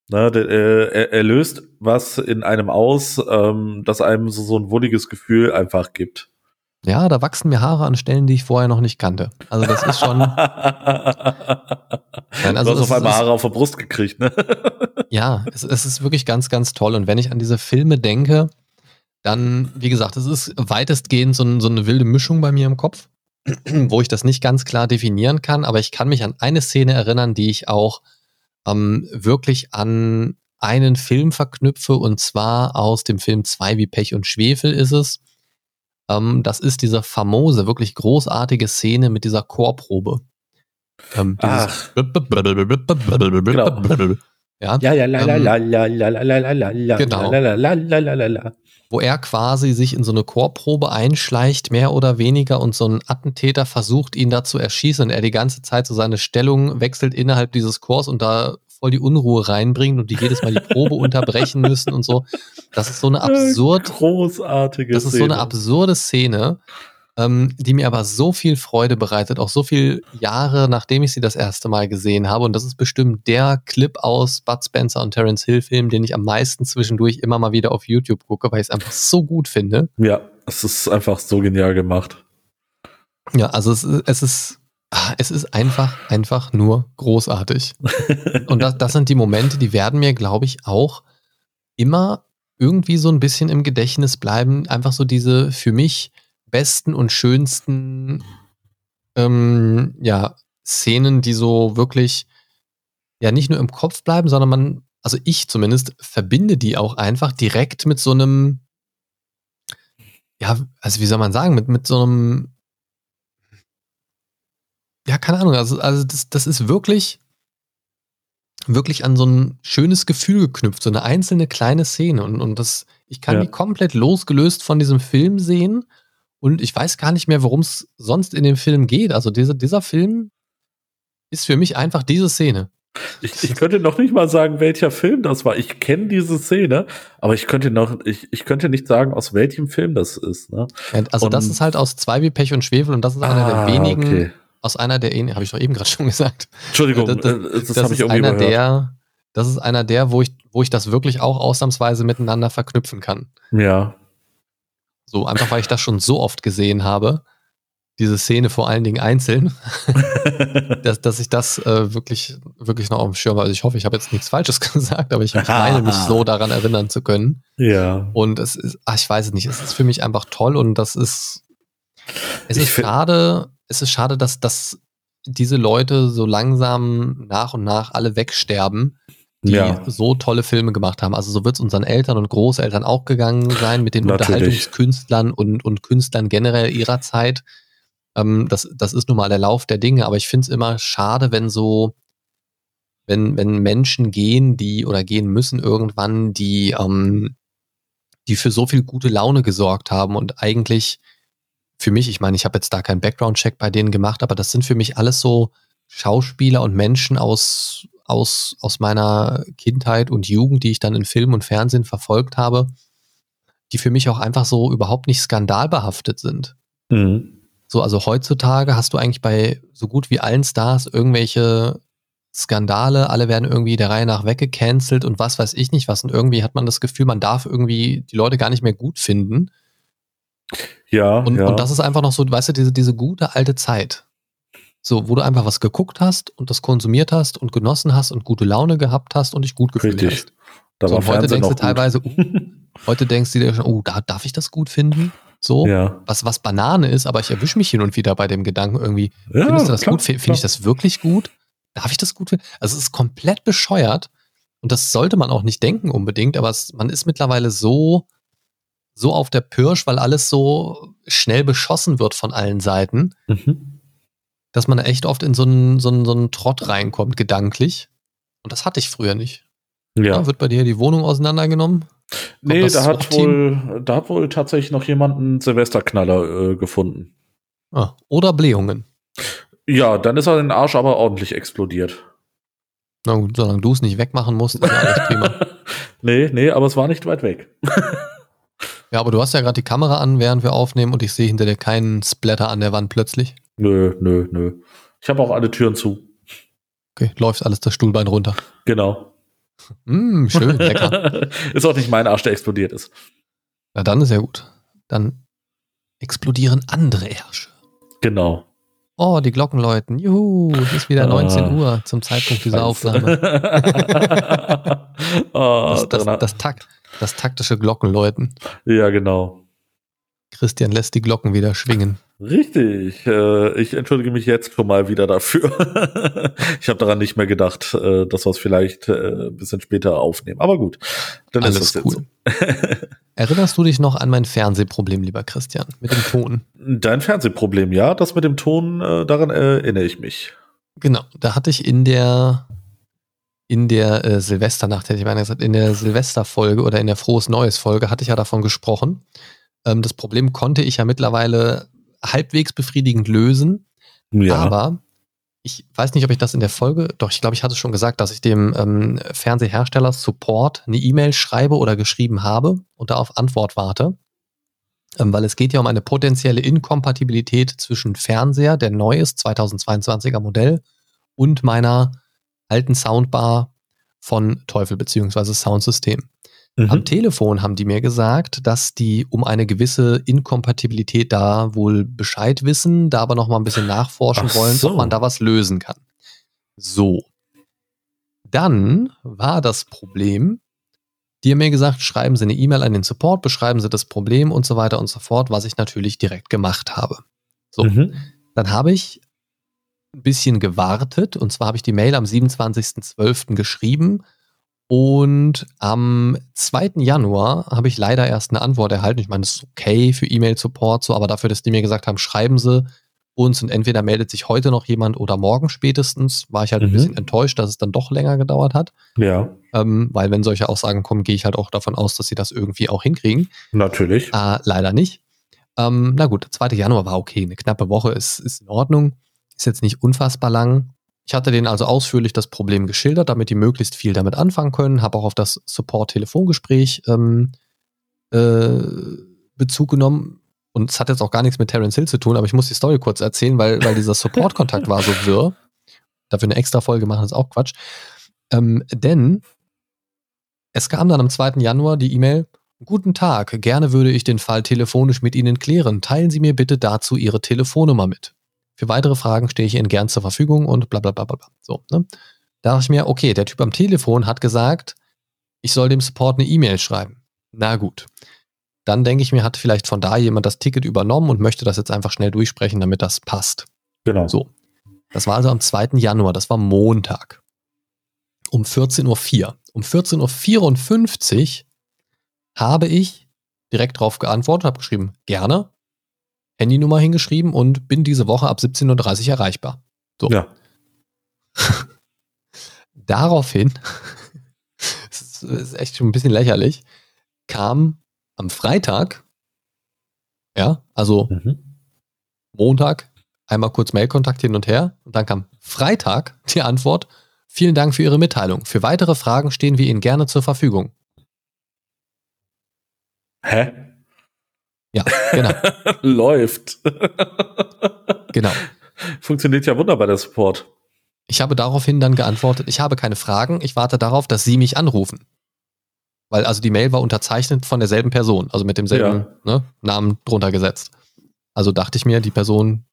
Speaker 3: Ne, der, äh, er, er löst was in einem aus, ähm, das einem so, so ein wohliges Gefühl einfach gibt.
Speaker 2: Ja, da wachsen mir Haare an Stellen, die ich vorher noch nicht kannte. Also das ist schon. Nein,
Speaker 3: also du hast auf einmal Haare auf der Brust gekriegt, ne?
Speaker 2: ja, es, es ist wirklich ganz, ganz toll. Und wenn ich an diese Filme denke, dann, wie gesagt, es ist weitestgehend so, so eine wilde Mischung bei mir im Kopf, wo ich das nicht ganz klar definieren kann, aber ich kann mich an eine Szene erinnern, die ich auch ähm, wirklich an einen Film verknüpfe und zwar aus dem Film Zwei wie Pech und Schwefel ist es. Ähm, das ist diese famose, wirklich großartige Szene mit dieser Chorprobe. Ähm, Ach. Genau. Ja, ja, ja, la, la, la, la, la, la, la, la, la, genau. la, la, la, la, la, la wo er quasi sich in so eine Chorprobe einschleicht, mehr oder weniger, und so ein Attentäter versucht, ihn da zu erschießen. Und er die ganze Zeit so seine Stellung wechselt innerhalb dieses Chors und da voll die Unruhe reinbringt und die jedes Mal die Probe unterbrechen müssen und so. Das ist so eine absurd
Speaker 3: großartige
Speaker 2: Das ist so eine absurde Szene, ähm, die mir aber so viel Freude bereitet, auch so viele Jahre, nachdem ich sie das erste Mal gesehen habe. Und das ist bestimmt der Clip aus Bud Spencer und Terence Hill Film, den ich am meisten zwischendurch immer mal wieder auf YouTube gucke, weil ich es einfach so gut finde.
Speaker 3: Ja, es ist einfach so genial gemacht.
Speaker 2: Ja, also es, es ist es ist einfach, einfach nur großartig. Und das, das sind die Momente, die werden mir, glaube ich, auch immer irgendwie so ein bisschen im Gedächtnis bleiben. Einfach so diese für mich besten und schönsten ähm, ja, Szenen, die so wirklich ja nicht nur im Kopf bleiben, sondern man, also ich zumindest, verbinde die auch einfach direkt mit so einem, ja, also wie soll man sagen, mit, mit so einem, ja, keine Ahnung, also, also das, das ist wirklich, wirklich an so ein schönes Gefühl geknüpft, so eine einzelne kleine Szene. Und, und das, ich kann ja. die komplett losgelöst von diesem Film sehen und ich weiß gar nicht mehr, worum es sonst in dem Film geht. Also dieser, dieser Film ist für mich einfach diese Szene.
Speaker 3: Ich, ich könnte noch nicht mal sagen, welcher Film das war. Ich kenne diese Szene, aber ich könnte noch, ich, ich könnte nicht sagen, aus welchem Film das ist. Ne?
Speaker 2: also und das ist halt aus Zwei wie Pech und Schwefel und das ist einer ah, der wenigen, okay. aus einer der, habe ich doch eben gerade schon gesagt.
Speaker 3: Entschuldigung, das, das,
Speaker 2: das, das ist einer überhört. der, das ist einer der, wo ich, wo ich das wirklich auch ausnahmsweise miteinander verknüpfen kann.
Speaker 3: Ja.
Speaker 2: So, einfach weil ich das schon so oft gesehen habe. diese Szene vor allen Dingen einzeln, dass, dass ich das äh, wirklich, wirklich noch auf dem Schirm habe. Also ich hoffe, ich habe jetzt nichts Falsches gesagt, aber ich meine mich so daran erinnern zu können.
Speaker 3: Ja.
Speaker 2: Und es ist, ach, ich weiß es nicht, es ist für mich einfach toll und das ist, es ist schade, es ist schade, dass, dass diese Leute so langsam nach und nach alle wegsterben, die ja. so tolle Filme gemacht haben. Also so wird es unseren Eltern und Großeltern auch gegangen sein mit den Natürlich. Unterhaltungskünstlern und, und Künstlern generell ihrer Zeit. Ähm, das, das ist nun mal der Lauf der Dinge, aber ich finde es immer schade, wenn so, wenn, wenn Menschen gehen, die oder gehen müssen irgendwann, die, ähm, die für so viel gute Laune gesorgt haben und eigentlich für mich, ich meine, ich habe jetzt da keinen Background-Check bei denen gemacht, aber das sind für mich alles so Schauspieler und Menschen aus, aus, aus meiner Kindheit und Jugend, die ich dann in Film und Fernsehen verfolgt habe, die für mich auch einfach so überhaupt nicht skandalbehaftet sind. Mhm. So, also heutzutage hast du eigentlich bei so gut wie allen Stars irgendwelche Skandale, alle werden irgendwie der Reihe nach weggecancelt und was weiß ich nicht was. Und irgendwie hat man das Gefühl, man darf irgendwie die Leute gar nicht mehr gut finden.
Speaker 3: Ja.
Speaker 2: Und,
Speaker 3: ja.
Speaker 2: und das ist einfach noch so, weißt du, diese, diese gute alte Zeit. So, wo du einfach was geguckt hast und das konsumiert hast und genossen hast und gute Laune gehabt hast und dich gut gefühlt Richtig. hast.
Speaker 3: Da
Speaker 2: so,
Speaker 3: war
Speaker 2: heute denkst
Speaker 3: du
Speaker 2: teilweise, uh, heute denkst du dir schon, oh, da darf ich das gut finden? So, ja. was, was Banane ist, aber ich erwische mich hin und wieder bei dem Gedanken irgendwie, ja, findest du das klar, gut? Finde ich das wirklich gut? Darf ich das gut finden? Also es ist komplett bescheuert und das sollte man auch nicht denken unbedingt, aber es, man ist mittlerweile so, so auf der Pirsch, weil alles so schnell beschossen wird von allen Seiten, mhm. Dass man echt oft in so einen, so, einen, so einen Trott reinkommt, gedanklich. Und das hatte ich früher nicht. Ja. ja. Wird bei dir die Wohnung auseinandergenommen?
Speaker 3: Kommt nee, da hat, wohl, da hat wohl tatsächlich noch jemand einen Silvesterknaller äh, gefunden.
Speaker 2: Ah, oder Blähungen.
Speaker 3: Ja, dann ist er den Arsch aber ordentlich explodiert.
Speaker 2: Na gut, solange du es nicht wegmachen musst, ist alles prima.
Speaker 3: nee, nee, aber es war nicht weit weg.
Speaker 2: Ja, aber du hast ja gerade die Kamera an, während wir aufnehmen und ich sehe hinter dir keinen Splatter an der Wand plötzlich.
Speaker 3: Nö, nö, nö. Ich habe auch alle Türen zu.
Speaker 2: Okay, läuft alles das Stuhlbein runter.
Speaker 3: Genau.
Speaker 2: Mm, schön, lecker.
Speaker 3: ist auch nicht mein Arsch, der explodiert ist.
Speaker 2: Na, dann ist ja gut. Dann explodieren andere Ärsche.
Speaker 3: Genau.
Speaker 2: Oh, die Glocken läuten. Juhu, es ist wieder 19 ah. Uhr zum Zeitpunkt dieser Aufnahme. oh, das, das, das, Takt, das taktische Glockenläuten.
Speaker 3: Ja, genau.
Speaker 2: Christian lässt die Glocken wieder schwingen.
Speaker 3: Richtig. Äh, ich entschuldige mich jetzt schon mal wieder dafür. ich habe daran nicht mehr gedacht, äh, dass wir es vielleicht äh, ein bisschen später aufnehmen. Aber gut,
Speaker 2: dann Alles ist das cool. jetzt. Erinnerst du dich noch an mein Fernsehproblem, lieber Christian, mit dem Ton?
Speaker 3: Dein Fernsehproblem, ja. Das mit dem Ton, daran erinnere ich mich.
Speaker 2: Genau, da hatte ich in der in der Silvesternacht, hätte ich mal gesagt, in der Silvesterfolge oder in der Frohes Neues Folge hatte ich ja davon gesprochen. Ähm, das Problem konnte ich ja mittlerweile halbwegs befriedigend lösen. Ja. Aber ich weiß nicht, ob ich das in der Folge, doch ich glaube, ich hatte schon gesagt, dass ich dem ähm, Fernsehersteller Support eine E-Mail schreibe oder geschrieben habe und da auf Antwort warte. Ähm, weil es geht ja um eine potenzielle Inkompatibilität zwischen Fernseher, der neu ist, 2022er Modell, und meiner alten Soundbar von Teufel beziehungsweise Soundsystem. Mhm. Am Telefon haben die mir gesagt, dass die um eine gewisse Inkompatibilität da wohl Bescheid wissen, da aber noch mal ein bisschen nachforschen Ach wollen, so. ob man da was lösen kann. So. Dann war das Problem, die haben mir gesagt, schreiben Sie eine E-Mail an den Support, beschreiben Sie das Problem und so weiter und so fort, was ich natürlich direkt gemacht habe. So. Mhm. Dann habe ich ein bisschen gewartet. Und zwar habe ich die Mail am 27.12. geschrieben. Und am 2. Januar habe ich leider erst eine Antwort erhalten. Ich meine, das ist okay für E-Mail-Support, so, aber dafür, dass die mir gesagt haben, schreiben Sie uns und entweder meldet sich heute noch jemand oder morgen spätestens, war ich halt mhm. ein bisschen enttäuscht, dass es dann doch länger gedauert hat.
Speaker 3: Ja.
Speaker 2: Ähm, weil wenn solche Aussagen kommen, gehe ich halt auch davon aus, dass sie das irgendwie auch hinkriegen.
Speaker 3: Natürlich.
Speaker 2: Äh, leider nicht. Ähm, na gut, 2. Januar war okay. Eine knappe Woche ist, ist in Ordnung. Ist jetzt nicht unfassbar lang. Ich hatte denen also ausführlich das Problem geschildert, damit die möglichst viel damit anfangen können. Habe auch auf das Support-Telefongespräch ähm, äh, Bezug genommen. Und es hat jetzt auch gar nichts mit Terence Hill zu tun, aber ich muss die Story kurz erzählen, weil, weil dieser Support-Kontakt war so wirr. Dafür eine extra Folge machen ist auch Quatsch. Ähm, denn es kam dann am 2. Januar die E-Mail, Guten Tag, gerne würde ich den Fall telefonisch mit Ihnen klären. Teilen Sie mir bitte dazu Ihre Telefonnummer mit. Für weitere Fragen stehe ich Ihnen gern zur Verfügung und bla bla bla bla. So, ne? Da dachte ich mir, okay, der Typ am Telefon hat gesagt, ich soll dem Support eine E-Mail schreiben. Na gut. Dann denke ich mir, hat vielleicht von da jemand das Ticket übernommen und möchte das jetzt einfach schnell durchsprechen, damit das passt.
Speaker 3: Genau.
Speaker 2: So. Das war also am 2. Januar, das war Montag. Um 14.04 Uhr. Um 14.54 Uhr habe ich direkt drauf geantwortet, habe geschrieben, gerne, Handynummer hingeschrieben und bin diese Woche ab 17.30 Uhr erreichbar. So.
Speaker 3: Ja.
Speaker 2: Daraufhin, das ist echt schon ein bisschen lächerlich, kam am Freitag, ja, also mhm. Montag, einmal kurz Mailkontakt hin und her und dann kam Freitag die Antwort, vielen Dank für Ihre Mitteilung. Für weitere Fragen stehen wir Ihnen gerne zur Verfügung.
Speaker 3: Hä?
Speaker 2: Ja, genau.
Speaker 3: Läuft.
Speaker 2: genau.
Speaker 3: Funktioniert ja wunderbar, der Support.
Speaker 2: Ich habe daraufhin dann geantwortet, ich habe keine Fragen, ich warte darauf, dass Sie mich anrufen. Weil also die Mail war unterzeichnet von derselben Person, also mit demselben ja. ne, Namen drunter gesetzt. Also dachte ich mir, die Person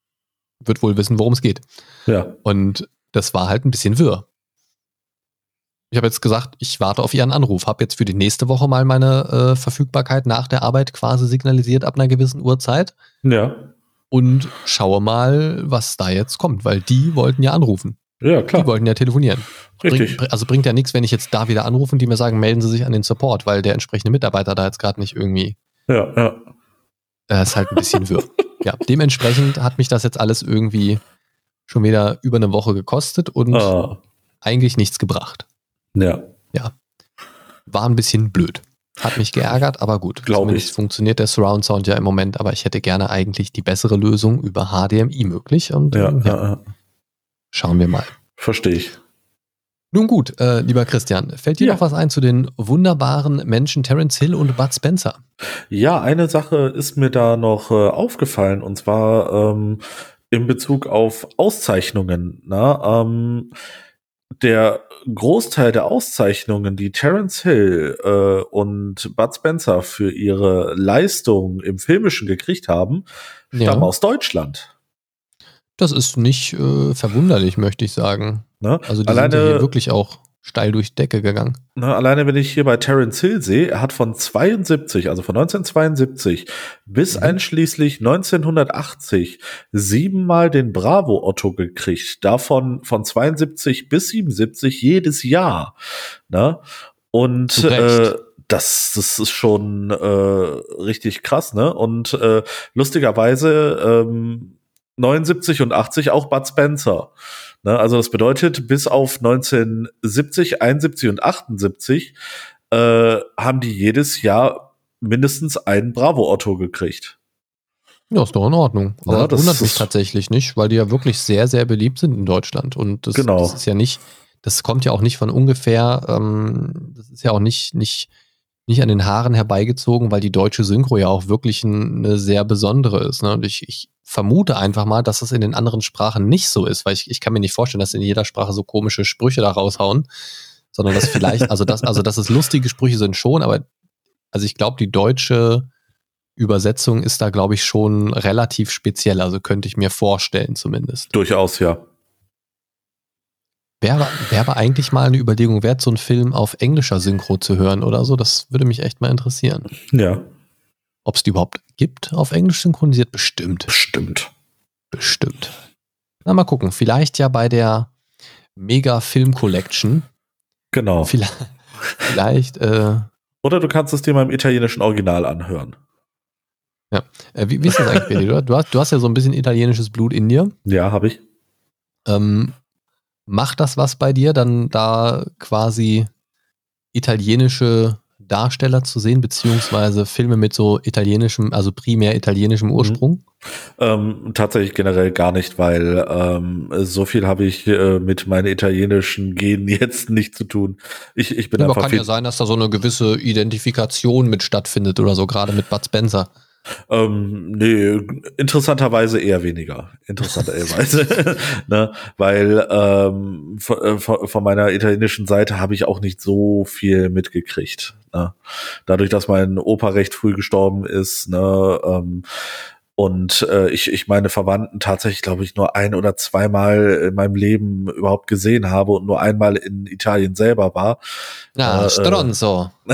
Speaker 2: wird wohl wissen, worum es geht.
Speaker 3: Ja.
Speaker 2: Und das war halt ein bisschen wirr. Ich habe jetzt gesagt, ich warte auf Ihren Anruf, habe jetzt für die nächste Woche mal meine äh, Verfügbarkeit nach der Arbeit quasi signalisiert ab einer gewissen Uhrzeit.
Speaker 3: Ja.
Speaker 2: Und schaue mal, was da jetzt kommt, weil die wollten ja anrufen.
Speaker 3: Ja, klar.
Speaker 2: Die wollten ja telefonieren.
Speaker 3: Richtig.
Speaker 2: Bring, also bringt ja nichts, wenn ich jetzt da wieder anrufe und die mir sagen, melden Sie sich an den Support, weil der entsprechende Mitarbeiter da jetzt gerade nicht irgendwie.
Speaker 3: Ja, ja.
Speaker 2: Das ist halt ein bisschen wirr. ja, dementsprechend hat mich das jetzt alles irgendwie schon wieder über eine Woche gekostet und ah. eigentlich nichts gebracht.
Speaker 3: Ja.
Speaker 2: Ja. War ein bisschen blöd. Hat mich geärgert, aber gut.
Speaker 3: Glaube ich.
Speaker 2: funktioniert der Surround Sound ja im Moment, aber ich hätte gerne eigentlich die bessere Lösung über HDMI möglich. Und
Speaker 3: ja, ähm, ja. ja.
Speaker 2: schauen wir mal.
Speaker 3: Verstehe ich.
Speaker 2: Nun gut, äh, lieber Christian, fällt dir ja. noch was ein zu den wunderbaren Menschen Terence Hill und Bud Spencer?
Speaker 3: Ja, eine Sache ist mir da noch äh, aufgefallen und zwar ähm, in Bezug auf Auszeichnungen. Na, ähm, der Großteil der Auszeichnungen, die Terence Hill äh, und Bud Spencer für ihre Leistung im Filmischen gekriegt haben, stammen ja. aus Deutschland.
Speaker 2: Das ist nicht äh, verwunderlich, möchte ich sagen.
Speaker 3: Ne?
Speaker 2: Also die Alleine, sind ja hier wirklich auch steil durch die Decke gegangen.
Speaker 3: Na, alleine wenn ich hier bei Terence Hill sehe, er hat von 72, also von 1972 bis mhm. einschließlich 1980 siebenmal den Bravo Otto gekriegt. Davon von 72 bis 77 jedes Jahr. Ne? Und äh, das, das ist schon äh, richtig krass, ne? Und äh, lustigerweise ähm, 79 und 80 auch Bud Spencer. Ne, also das bedeutet, bis auf 1970, 71 und 78 äh, haben die jedes Jahr mindestens einen Bravo-Otto gekriegt.
Speaker 2: Ja, ist doch in Ordnung. Aber ja, das wundert mich tatsächlich nicht, weil die ja wirklich sehr, sehr beliebt sind in Deutschland. Und das,
Speaker 3: genau.
Speaker 2: das ist ja nicht, das kommt ja auch nicht von ungefähr, ähm, das ist ja auch nicht, nicht, nicht an den Haaren herbeigezogen, weil die deutsche Synchro ja auch wirklich ein, eine sehr besondere ist. Ne? Und ich, ich vermute einfach mal, dass es in den anderen Sprachen nicht so ist, weil ich, ich kann mir nicht vorstellen, dass in jeder Sprache so komische Sprüche da raushauen, sondern dass vielleicht, also das, also dass es lustige Sprüche sind schon, aber also ich glaube, die deutsche Übersetzung ist da, glaube ich, schon relativ speziell, also könnte ich mir vorstellen zumindest.
Speaker 3: Durchaus, ja.
Speaker 2: Wäre, wäre aber eigentlich mal eine Überlegung wert, so einen Film auf englischer Synchro zu hören oder so. Das würde mich echt mal interessieren.
Speaker 3: Ja.
Speaker 2: Ob es die überhaupt gibt auf Englisch synchronisiert? Bestimmt.
Speaker 3: Bestimmt.
Speaker 2: Bestimmt. Na, mal gucken. Vielleicht ja bei der Mega Film Collection.
Speaker 3: Genau.
Speaker 2: Vielleicht. vielleicht äh,
Speaker 3: Oder du kannst es dir mal im italienischen Original anhören.
Speaker 2: Ja. Äh, wie, wie, ist das eigentlich, Billy? Du hast, du hast ja so ein bisschen italienisches Blut in dir.
Speaker 3: Ja, habe ich.
Speaker 2: Ähm, macht das was bei dir, dann da quasi italienische Darsteller zu sehen, beziehungsweise Filme mit so italienischem, also primär italienischem mhm. Ursprung?
Speaker 3: Ähm, tatsächlich generell gar nicht, weil ähm, so viel habe ich äh, mit meinen italienischen Genen jetzt nicht zu tun. Ich, ich bin
Speaker 2: ja,
Speaker 3: einfach.
Speaker 2: Aber kann ja sein, dass da so eine gewisse Identifikation mit stattfindet oder so, gerade mit Bud Spencer.
Speaker 3: Ähm, nee, interessanterweise eher weniger. Interessanterweise. ne? Weil ähm, von, äh, von, meiner italienischen Seite habe ich auch nicht so viel mitgekriegt. Ne? Dadurch, dass mein Opa recht früh gestorben ist, ne, ähm, und äh, ich, ich meine Verwandten tatsächlich, glaube ich, nur ein oder zweimal in meinem Leben überhaupt gesehen habe und nur einmal in Italien selber war.
Speaker 2: Ja, äh, Stronzo.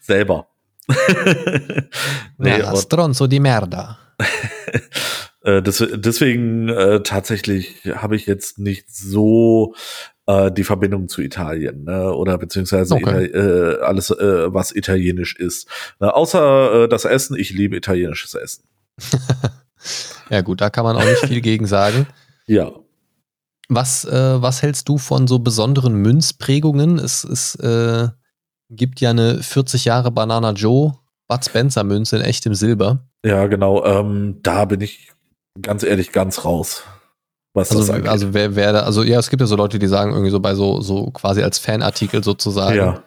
Speaker 3: selber.
Speaker 2: nee, ja, Stronzo di merda.
Speaker 3: Äh, deswegen äh, tatsächlich habe ich jetzt nicht so äh, die Verbindung zu Italien ne? oder beziehungsweise okay. Äh, alles, äh, was italienisch ist. Ne? Außer äh, das Essen, ich liebe italienisches Essen.
Speaker 2: ja gut, da kann man auch nicht viel gegen sagen.
Speaker 3: Ja.
Speaker 2: Was, äh, was hältst du von so besonderen Münzprägungen? Es, es äh, gibt ja eine 40 Jahre Banana Joe Bud Spencer Münze in echtem Silber.
Speaker 3: Ja, genau. Ähm, da bin ich ganz ehrlich ganz raus.
Speaker 2: Was also, das angeht. also wer, wer da, also ja, es gibt ja so Leute, die sagen irgendwie so bei so, so quasi als Fanartikel sozusagen. Ja.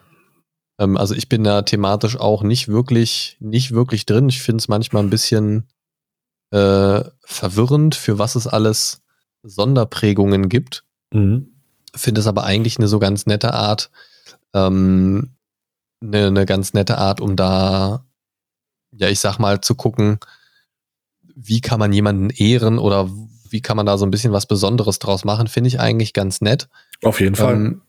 Speaker 2: Ähm, also ich bin da thematisch auch nicht wirklich, nicht wirklich drin. Ich finde es manchmal ein bisschen äh, verwirrend, für was es alles Sonderprägungen gibt. Mhm. Finde es aber eigentlich eine so ganz nette Art, ähm, eine, eine ganz nette Art, um da, ja, ich sag mal, zu gucken, wie kann man jemanden ehren oder wie kann man da so ein bisschen was Besonderes draus machen, finde ich eigentlich ganz nett.
Speaker 3: Auf jeden Fall. Ähm,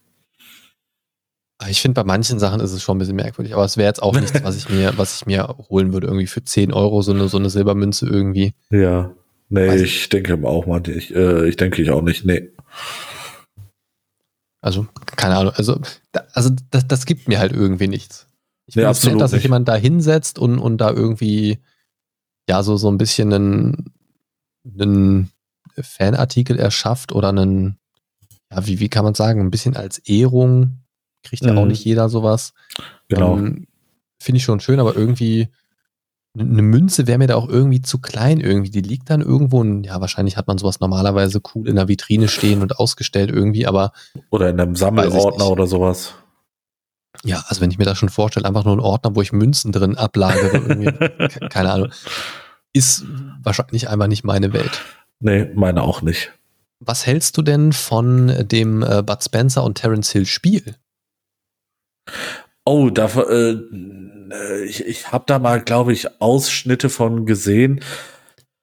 Speaker 2: ich finde, bei manchen Sachen ist es schon ein bisschen merkwürdig, aber es wäre jetzt auch nichts, was ich mir, was ich mir holen würde, irgendwie für 10 Euro so eine, so eine Silbermünze irgendwie.
Speaker 3: Ja. Nee, Weiß ich denke auch mal, ich, äh, ich denke ich auch nicht, nee.
Speaker 2: Also, keine Ahnung, also, da, also das, das gibt mir halt irgendwie nichts. Ich
Speaker 3: finde es nett,
Speaker 2: dass sich jemand da hinsetzt und, und da irgendwie, ja, so, so ein bisschen einen, einen Fanartikel erschafft oder einen, ja, wie, wie kann man sagen, ein bisschen als Ehrung, kriegt ja mhm. auch nicht jeder sowas.
Speaker 3: Genau. Ähm,
Speaker 2: Finde ich schon schön, aber irgendwie eine Münze wäre mir da auch irgendwie zu klein irgendwie. Die liegt dann irgendwo, und, ja, wahrscheinlich hat man sowas normalerweise cool in der Vitrine stehen und ausgestellt irgendwie, aber.
Speaker 3: Oder in einem Sammelordner oder sowas.
Speaker 2: Ja, also wenn ich mir das schon vorstelle, einfach nur ein Ordner, wo ich Münzen drin ablagere, keine Ahnung, ist wahrscheinlich einfach nicht meine Welt.
Speaker 3: Nee, meine auch nicht.
Speaker 2: Was hältst du denn von dem äh, Bud Spencer und Terence Hill Spiel?
Speaker 3: Oh, da, äh, ich, ich habe da mal, glaube ich, Ausschnitte von gesehen.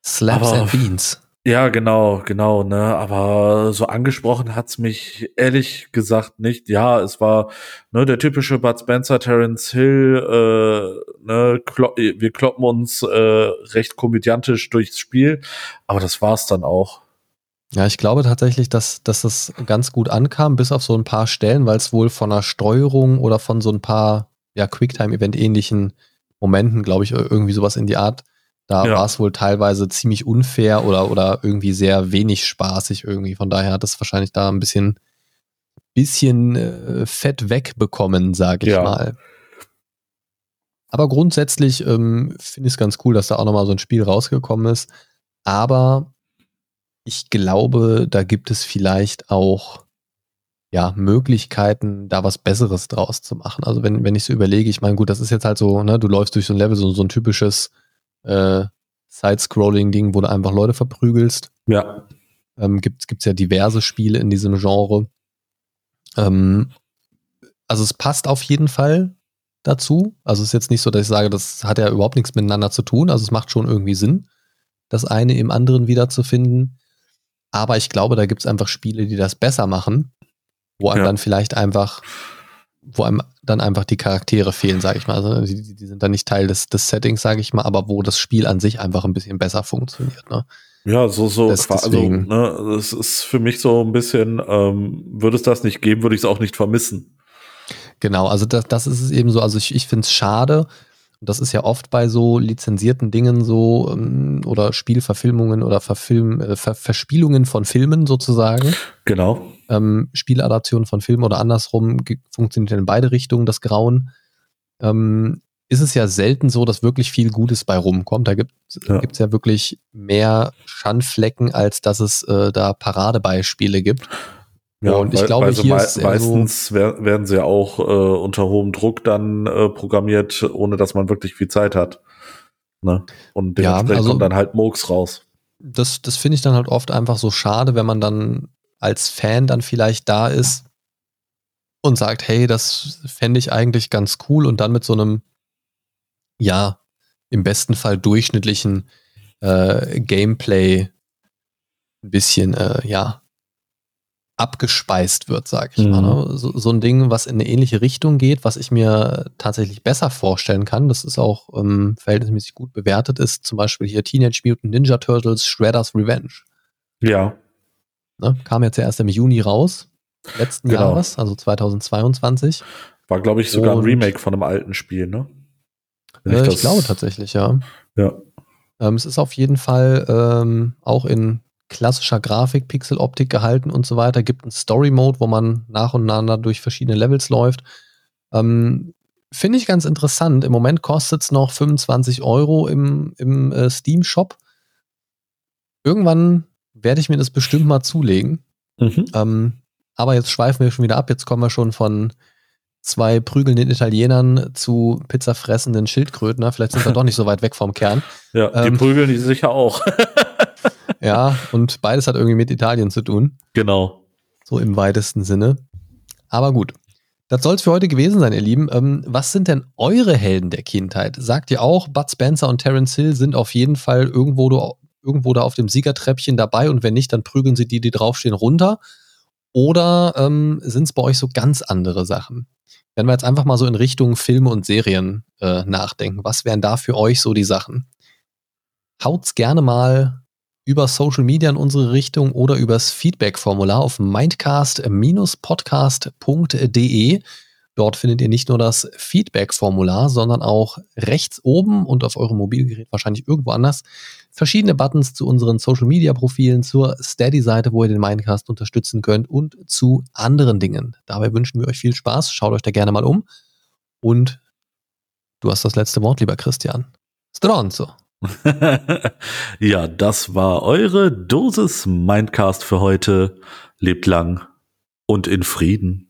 Speaker 2: Slaps aber, and Beans.
Speaker 3: Ja, genau, genau, ne, aber so angesprochen hat's mich ehrlich gesagt nicht. Ja, es war ne, der typische Bud Spencer, Terence Hill, äh, ne, klopp, wir kloppen uns äh, recht komödiantisch durchs Spiel, aber das war's dann auch.
Speaker 2: Ja, ich glaube tatsächlich, dass, dass das ganz gut ankam, bis auf so ein paar Stellen, weil es wohl von der Steuerung oder von so ein paar ja, Quicktime-Event-ähnlichen Momenten, glaube ich, irgendwie sowas in die Art da ja. war es wohl teilweise ziemlich unfair oder, oder irgendwie sehr wenig spaßig irgendwie. Von daher hat es wahrscheinlich da ein bisschen, bisschen äh, Fett wegbekommen, sage ich ja. mal. Aber grundsätzlich ähm, finde ich es ganz cool, dass da auch nochmal so ein Spiel rausgekommen ist. Aber ich glaube, da gibt es vielleicht auch ja, Möglichkeiten, da was Besseres draus zu machen. Also wenn, wenn ich so überlege, ich meine, gut, das ist jetzt halt so, ne, du läufst durch so ein Level, so, so ein typisches äh, Side-Scrolling-Ding, wo du einfach Leute verprügelst.
Speaker 3: Ja.
Speaker 2: Ähm, gibt es ja diverse Spiele in diesem Genre. Ähm, also es passt auf jeden Fall dazu. Also es ist jetzt nicht so, dass ich sage, das hat ja überhaupt nichts miteinander zu tun. Also es macht schon irgendwie Sinn, das eine im anderen wiederzufinden. Aber ich glaube, da gibt es einfach Spiele, die das besser machen, wo einem ja. dann vielleicht einfach wo einem dann einfach die Charaktere fehlen, sage ich mal. Also die, die, sind dann nicht Teil des, des Settings, sage ich mal, aber wo das Spiel an sich einfach ein bisschen besser funktioniert. Ne?
Speaker 3: Ja, so, so, das, also, ne, das ist für mich so ein bisschen, ähm, würde es das nicht geben, würde ich es auch nicht vermissen.
Speaker 2: Genau, also das, das ist es eben so, also ich, ich finde es schade, das ist ja oft bei so lizenzierten Dingen so, ähm, oder Spielverfilmungen oder Verfilm, äh, Ver Verspielungen von Filmen sozusagen.
Speaker 3: Genau
Speaker 2: ähm, Spieladaptionen von Filmen oder andersrum funktioniert in beide Richtungen das Ähm, ist es ja selten so, dass wirklich viel Gutes bei rumkommt. Da gibt es ja. ja wirklich mehr Schandflecken, als dass es äh, da Paradebeispiele gibt. Ja, und ich glaube, hier
Speaker 3: me ist meistens so werden sie ja auch äh, unter hohem Druck dann äh, programmiert, ohne dass man wirklich viel Zeit hat. Ne? Und dementsprechend ja, also, kommt dann halt Murks raus.
Speaker 2: Das, das finde ich dann halt oft einfach so schade, wenn man dann als Fan dann vielleicht da ist und sagt, hey, das fände ich eigentlich ganz cool und dann mit so einem, ja, im besten Fall durchschnittlichen äh, Gameplay ein bisschen, äh, ja, abgespeist wird, sag ich mhm. mal. Ne? So, so, ein Ding, was in eine ähnliche Richtung geht, was ich mir tatsächlich besser vorstellen kann, das ist auch ähm, verhältnismäßig gut bewertet, ist zum Beispiel hier Teenage Mutant Ninja Turtles Shredder's Revenge.
Speaker 3: Ja.
Speaker 2: Ne? Kam jetzt ja erst im Juni raus, letzten genau. Jahres, also 2022.
Speaker 3: War, glaube ich, sogar Und, ein Remake von einem alten Spiel, ne?
Speaker 2: Äh, ich, ich glaube tatsächlich, ja.
Speaker 3: Ja.
Speaker 2: Ähm, es ist auf jeden Fall ähm, auch in klassischer Grafik, Pixeloptik gehalten und so weiter. Gibt einen Story-Mode, wo man nach und nach durch verschiedene Levels läuft. Ähm, Finde ich ganz interessant. Im Moment kostet es noch 25 Euro im, im äh, Steam-Shop. Irgendwann werde ich mir das bestimmt mal zulegen. Mhm. Ähm, aber jetzt schweifen wir schon wieder ab. Jetzt kommen wir schon von zwei prügelnden Italienern zu pizzafressenden Schildkröten. Vielleicht sind wir doch nicht so weit weg vom Kern.
Speaker 3: Ja, die ähm, prügeln die sicher auch.
Speaker 2: ja, und beides hat irgendwie mit Italien zu tun.
Speaker 3: Genau.
Speaker 2: So im weitesten Sinne. Aber gut. Das soll es für heute gewesen sein, ihr Lieben. Ähm, was sind denn eure Helden der Kindheit? Sagt ihr auch, Bud Spencer und Terence Hill sind auf jeden Fall irgendwo, irgendwo da auf dem Siegertreppchen dabei und wenn nicht, dann prügeln sie die, die draufstehen, runter? Oder ähm, sind es bei euch so ganz andere Sachen? Wenn wir jetzt einfach mal so in Richtung Filme und Serien äh, nachdenken, was wären da für euch so die Sachen? Haut's gerne mal über Social Media in unsere Richtung oder übers Feedback-Formular auf mindcast-podcast.de. Dort findet ihr nicht nur das Feedback-Formular, sondern auch rechts oben und auf eurem Mobilgerät wahrscheinlich irgendwo anders verschiedene Buttons zu unseren Social-Media-Profilen, zur Steady-Seite, wo ihr den Mindcast unterstützen könnt und zu anderen Dingen. Dabei wünschen wir euch viel Spaß. Schaut euch da gerne mal um. Und du hast das letzte Wort, lieber Christian. Stronzo.
Speaker 3: ja, das war eure Dosis Mindcast für heute. Lebt lang und in Frieden.